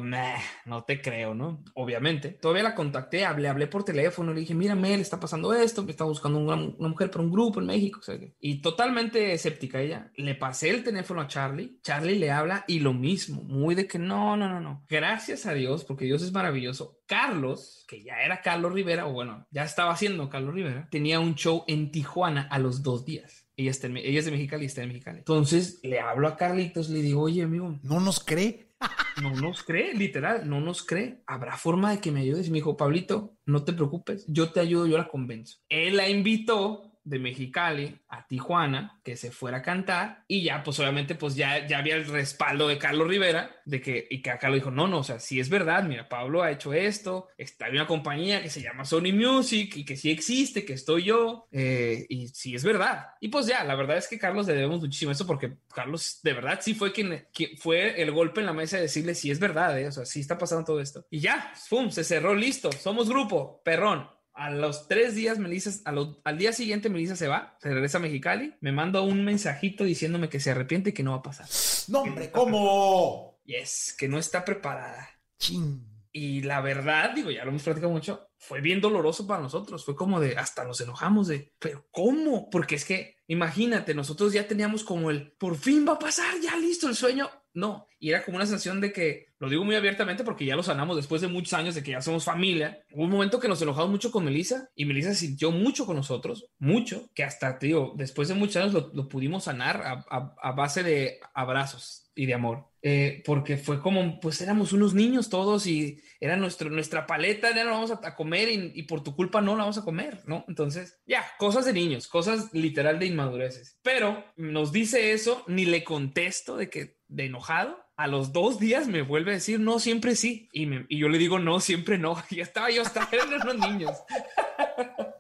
no te creo, ¿no? Obviamente. Todavía la contacté, hablé, hablé por teléfono, le dije, mira, Mel, está pasando esto, me está buscando una, una mujer para un grupo en México. y totalmente escéptica ella. Le pasé el teléfono a Charlie, Charlie le habla y lo mismo, muy de que no, no, no, no. Gracias a Dios, porque Dios es maravilloso. Carlos, que ya era Carlos Rivera, o bueno, ya estaba haciendo Carlos Rivera, tenía un show en Tijuana a los dos días. Ella, está ella es de Mexicali y está en Mexicali. Entonces le hablo a Carlitos, le digo, oye, amigo. ¿No nos cree? no nos cree, literal, no nos cree. ¿Habrá forma de que me ayudes? Y me dijo, Pablito, no te preocupes, yo te ayudo, yo la convenzo. Él la invitó de Mexicali a Tijuana que se fuera a cantar y ya pues obviamente pues ya, ya había el respaldo de Carlos Rivera de que y que acá lo dijo no no o sea si es verdad mira Pablo ha hecho esto está en una compañía que se llama Sony Music y que sí existe que estoy yo eh, y sí es verdad y pues ya la verdad es que Carlos le debemos muchísimo eso porque Carlos de verdad sí fue quien, fue el golpe en la mesa de decirle si es verdad eh, o sea sí está pasando todo esto y ya pum se cerró listo somos grupo perrón a los tres días, Melissa, al día siguiente, Melissa se va, se regresa a Mexicali, me manda un mensajito diciéndome que se arrepiente y que no va a pasar. No, hombre, ¿cómo? Yes, que no está preparada. Y la verdad, digo, ya lo hemos platicado mucho, fue bien doloroso para nosotros. Fue como de, hasta nos enojamos de, pero ¿cómo? Porque es que, imagínate, nosotros ya teníamos como el, por fin va a pasar, ya listo el sueño. No, y era como una sensación de que, lo digo muy abiertamente porque ya lo sanamos después de muchos años de que ya somos familia. Hubo un momento que nos enojamos mucho con Melissa y Melissa sintió mucho con nosotros, mucho, que hasta, digo, después de muchos años lo, pudimos sanar a base de abrazos y de amor. Eh, porque fue como, pues éramos unos niños todos y era nuestro, nuestra paleta, ya no vamos a, comer y, por tu culpa no la vamos a comer, ¿no? Entonces, ya, cosas de niños, cosas literal de inmadureces. Pero nos dice eso, ni le contesto de que, de enojado, a los dos días me vuelve a decir no, siempre sí. Y, yo le digo no, siempre no. Ya estaba yo, estaba, eran unos niños.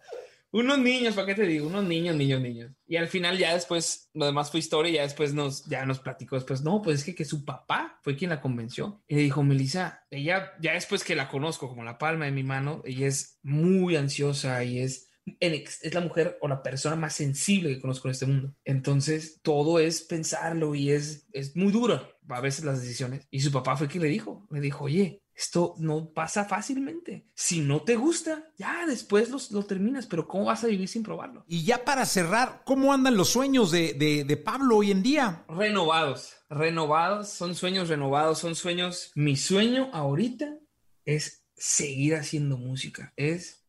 unos niños, ¿para qué te digo? Unos niños, niños, niños. Y al final ya después, lo demás fue historia, ya después nos, ya nos platicó después, no, pues es que, que su papá fue quien la convenció. Y le dijo, Melissa, ella, ya después que la conozco como la palma de mi mano, ella es muy ansiosa y es es la mujer o la persona más sensible que conozco en este mundo. Entonces, todo es pensarlo y es, es muy duro a veces las decisiones. Y su papá fue quien le dijo, le dijo, oye, esto no pasa fácilmente. Si no te gusta, ya después lo terminas, pero ¿cómo vas a vivir sin probarlo? Y ya para cerrar, ¿cómo andan los sueños de, de, Pablo hoy en día? Renovados, renovados, son sueños renovados, son sueños. Mi sueño ahorita es seguir haciendo música, es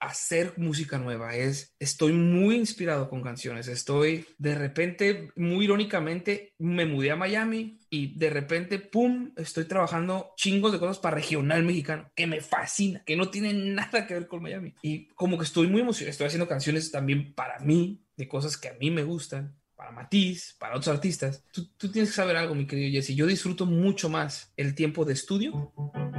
hacer música nueva. Es, estoy muy inspirado con canciones. Estoy, de repente, muy irónicamente, me mudé a Miami y de repente, ¡pum!, estoy trabajando chingos de cosas para regional mexicano, que me fascina, que no tiene nada que ver con Miami. Y como que estoy muy emocionado. Estoy haciendo canciones también para mí, de cosas que a mí me gustan para Matiz, para otros artistas. Tú, tienes que saber algo, mi querido Jesse. Yo disfruto mucho más el tiempo de estudio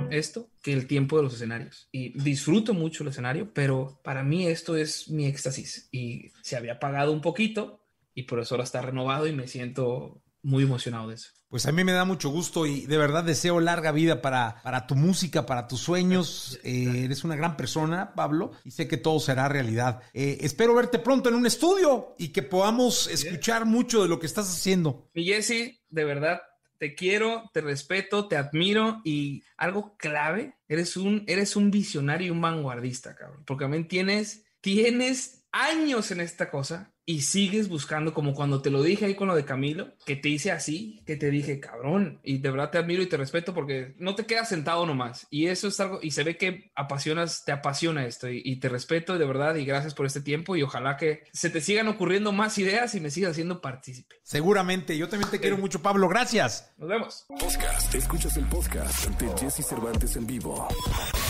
esto que el tiempo de los escenarios. Y disfruto mucho el escenario, pero para mí esto es mi éxtasis. Y se había apagado un poquito y por eso ahora está renovado y me siento muy emocionado de eso. Pues a mí me da mucho gusto y de verdad deseo larga vida para, para tu música, para tus sueños. Eh, eres una gran persona, Pablo, y sé que todo será realidad. Eh, espero verte pronto en un estudio y que podamos escuchar mucho de lo que estás haciendo. Y Jesse, de verdad, te quiero, te respeto, te admiro y algo clave, eres un, eres un visionario y un vanguardista, cabrón. Porque también tienes, tienes años en esta cosa y sigues buscando, como cuando te lo dije ahí con lo de Camilo, que te hice así, que te dije, cabrón, y de verdad te admiro y te respeto porque no te quedas sentado nomás. Y eso es algo, y se ve que apasionas, te apasiona esto, y, te respeto de verdad y gracias por este tiempo y ojalá que se te sigan ocurriendo más ideas y me sigas haciendo partícipe. Seguramente, yo también te quiero mucho, Pablo, gracias. Nos vemos. Podcast, escuchas el podcast de Jesse Cervantes en vivo.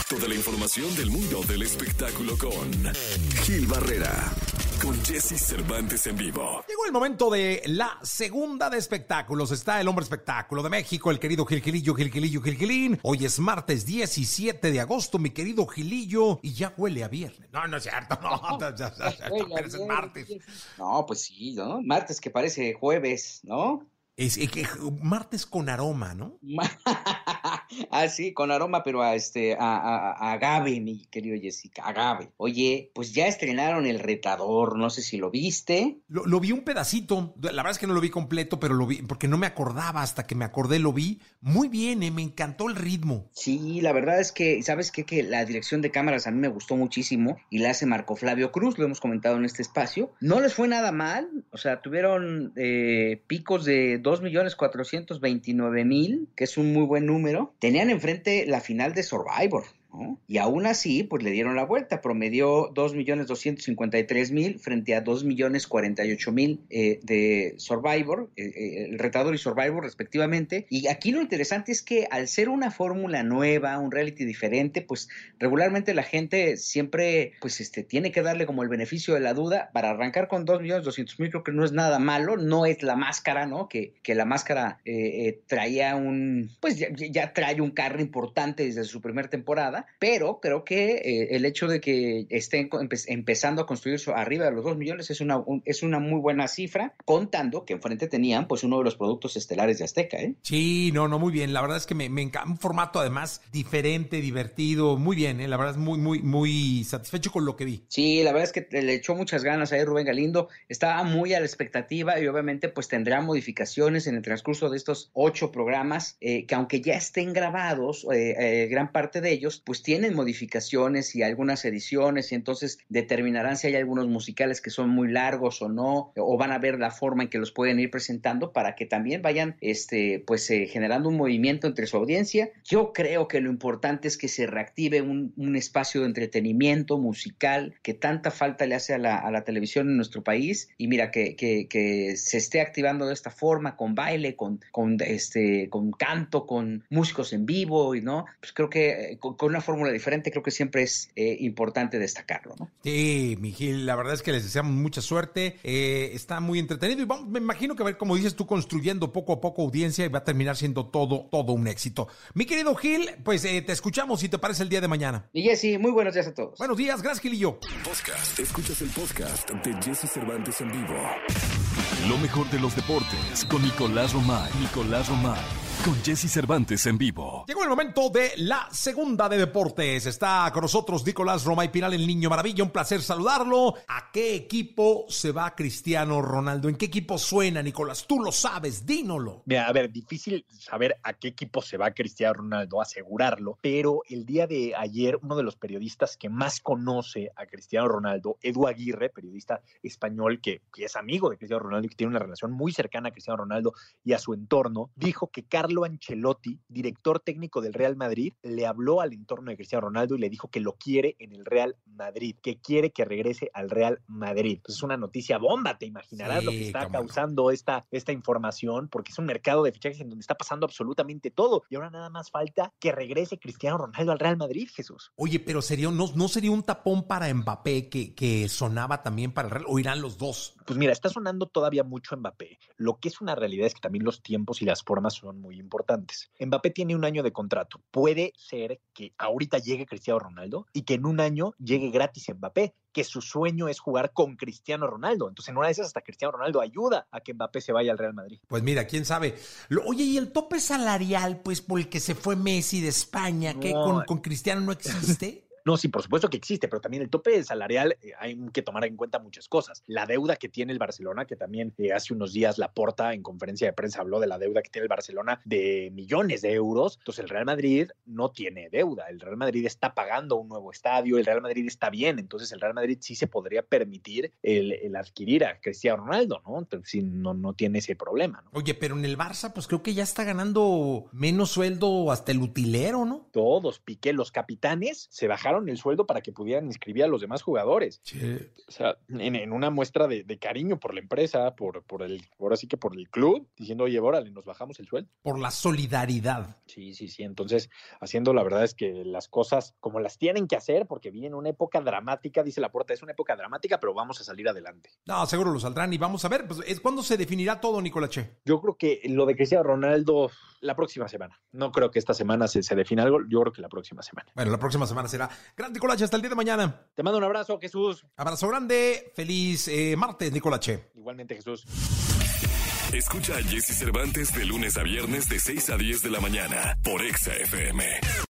Toda la información del mundo del espectáculo con Gil Barrera con Jesse Cervantes en vivo. Llegó el momento de la segunda de espectáculos. Está el hombre espectáculo de México, el querido Gilgilillo, Gilgilillo, Gilgilín. Hoy es martes 17 de agosto, mi querido Gilillo, y ya huele a viernes. No, no es cierto, no, ya, ya, ya, es martes. No, pues sí, ¿no? Martes que parece jueves, ¿no? Es, martes con aroma, ¿no? ah, sí, con aroma, pero a este, a, a, agave, mi querido Jessica, agave. Oye, pues ya estrenaron El Retador, no sé si lo viste. Lo, lo, vi un pedacito, la verdad es que no lo vi completo, pero lo vi, porque no me acordaba, hasta que me acordé lo vi. Muy bien, eh, me encantó el ritmo. Sí, la verdad es que, ¿sabes qué? Que la dirección de cámaras a mí me gustó muchísimo y la hace Marco Flavio Cruz, lo hemos comentado en este espacio. No les fue nada mal, o sea, tuvieron eh, picos de 2.429.000, que es un muy buen número. Tenían enfrente la final de Survivor. Y aún así, pues le dieron la vuelta, promedió 2.253.000 frente a 2.048.000 eh, de Survivor, eh, eh, el retador y Survivor respectivamente. Y aquí lo interesante es que al ser una fórmula nueva, un reality diferente, pues regularmente la gente siempre, pues este, tiene que darle como el beneficio de la duda. Para arrancar con 2.200.000 creo que no es nada malo, no es la máscara, ¿no? Que, que la máscara traía un, pues ya, ya trae un carro importante desde su primera temporada pero creo que eh, el hecho de que estén empezando a construir arriba de los 2 millones es una, es una muy buena cifra, contando que enfrente tenían pues uno de los productos estelares de Azteca. ¿eh? Sí, no, no, muy bien. La verdad es que me, me encanta un formato además diferente, divertido, muy bien. ¿eh? La verdad es muy, muy, muy satisfecho con lo que vi. Sí, la verdad es que le echó muchas ganas a Rubén Galindo. Estaba muy a la expectativa y obviamente pues tendrá modificaciones en el transcurso de estos ocho programas eh, que aunque ya estén grabados, eh, gran parte de ellos, pues tienen modificaciones y algunas ediciones y entonces determinarán si hay algunos musicales que son muy largos o no, o van a ver la forma en que los pueden ir presentando para que también vayan este, pues, eh, generando un movimiento entre su audiencia. Yo creo que lo importante es que se reactive un, espacio de entretenimiento musical que tanta falta le hace a la, televisión en nuestro país y mira que, que, se esté activando de esta forma con baile, con, con, este, con canto, con músicos en vivo y no, pues creo que eh, con, con una fórmula diferente, creo que siempre es eh, importante destacarlo, ¿no? Sí, Miguel, la verdad es que les deseamos mucha suerte. Eh, está muy entretenido y vamos, me imagino que a ver, como dices tú, construyendo poco a poco audiencia y va a terminar siendo todo, todo un éxito. Mi querido Gil, pues eh, te escuchamos si te parece el día de mañana. Y Jesse, muy buenos días a todos. Buenos días, gracias Gilillo. Podcast, escuchas el podcast de Jesse Cervantes en vivo. Lo mejor de los deportes con Nicolás Romay. Nicolás Romay con Jesse Cervantes en vivo. Llegó el momento de la segunda de deportes. Está con nosotros Nicolás Romay Pinal, el niño maravilla. Un placer saludarlo. ¿A qué equipo se va Cristiano Ronaldo? ¿En qué equipo suena, Nicolás? Tú lo sabes, dínolo. Mira, a ver, difícil saber a qué equipo se va Cristiano Ronaldo, asegurarlo, pero el día de ayer uno de los periodistas que más conoce a Cristiano Ronaldo, Edu Aguirre, periodista español que, que es amigo de Cristiano Ronaldo y que tiene una relación muy cercana a Cristiano Ronaldo y a su entorno, dijo que Carlos Carlo Ancelotti, director técnico del Real Madrid, le habló al entorno de Cristiano Ronaldo y le dijo que lo quiere en el Real Madrid, que quiere que regrese al Real Madrid. Pues es una noticia bomba, te imaginarás lo que está causando esta, esta información, porque es un mercado de fichajes en donde está pasando absolutamente todo. Y ahora nada más falta que regrese Cristiano Ronaldo al Real Madrid, Jesús. Oye, pero sería, no, no sería un tapón para Mbappé que, que sonaba también para el Real, o irán los dos. Pues mira, está sonando todavía mucho Mbappé. Lo que es una realidad es que también los tiempos y las formas son muy importantes. Mbappé tiene un año de contrato. Puede ser que ahorita llegue Cristiano Ronaldo y que en un año llegue gratis Mbappé, que su sueño es jugar con Cristiano Ronaldo. Entonces, en una de esas, hasta Cristiano Ronaldo ayuda a que Mbappé se vaya al Real Madrid. Pues mira, quién sabe. oye, ¿y el tope salarial, pues, por el que se fue Messi de España, que con, con Cristiano no existe? No, sí, por supuesto que existe, pero también el tope salarial eh, hay que tomar en cuenta muchas cosas. La deuda que tiene el Barcelona, que también eh, hace unos días la porta en conferencia de prensa habló de la deuda que tiene el Barcelona de millones de euros. Entonces el Real Madrid no tiene deuda. El Real Madrid está pagando un nuevo estadio, el Real Madrid está bien. Entonces el Real Madrid sí se podría permitir el, adquirir a Cristiano Ronaldo, ¿no? Entonces no, no tiene ese problema, ¿no? Oye, pero en el Barça, pues creo que ya está ganando menos sueldo hasta el utilero, ¿no? Todos, Piqué, los capitanes se bajaron el sueldo para que pudieran inscribir a los demás jugadores. O sea, en, una muestra de, cariño por la empresa, por, por el, ahora sí que por el club, diciendo, oye, órale, nos bajamos el sueldo. Por la solidaridad. Sí, sí, sí. Entonces, haciendo la verdad es que las cosas como las tienen que hacer, porque viene una época dramática, dice la puerta, es una época dramática, pero vamos a salir adelante. No, seguro lo saldrán y vamos a ver, pues, es cuando se definirá todo, Nicolache. Yo creo que lo de Cristiano Ronaldo la próxima semana. No creo que esta semana se, se defina algo, yo creo que la próxima semana. Bueno, la próxima semana será. Gran Nicolache, hasta el día de mañana. Te mando un abrazo, Jesús. Abrazo grande, feliz eh, martes, Nicolache. Igualmente, Jesús. Escucha a Jesse Cervantes de lunes a viernes de 6 a 10 de la mañana por Exa FM.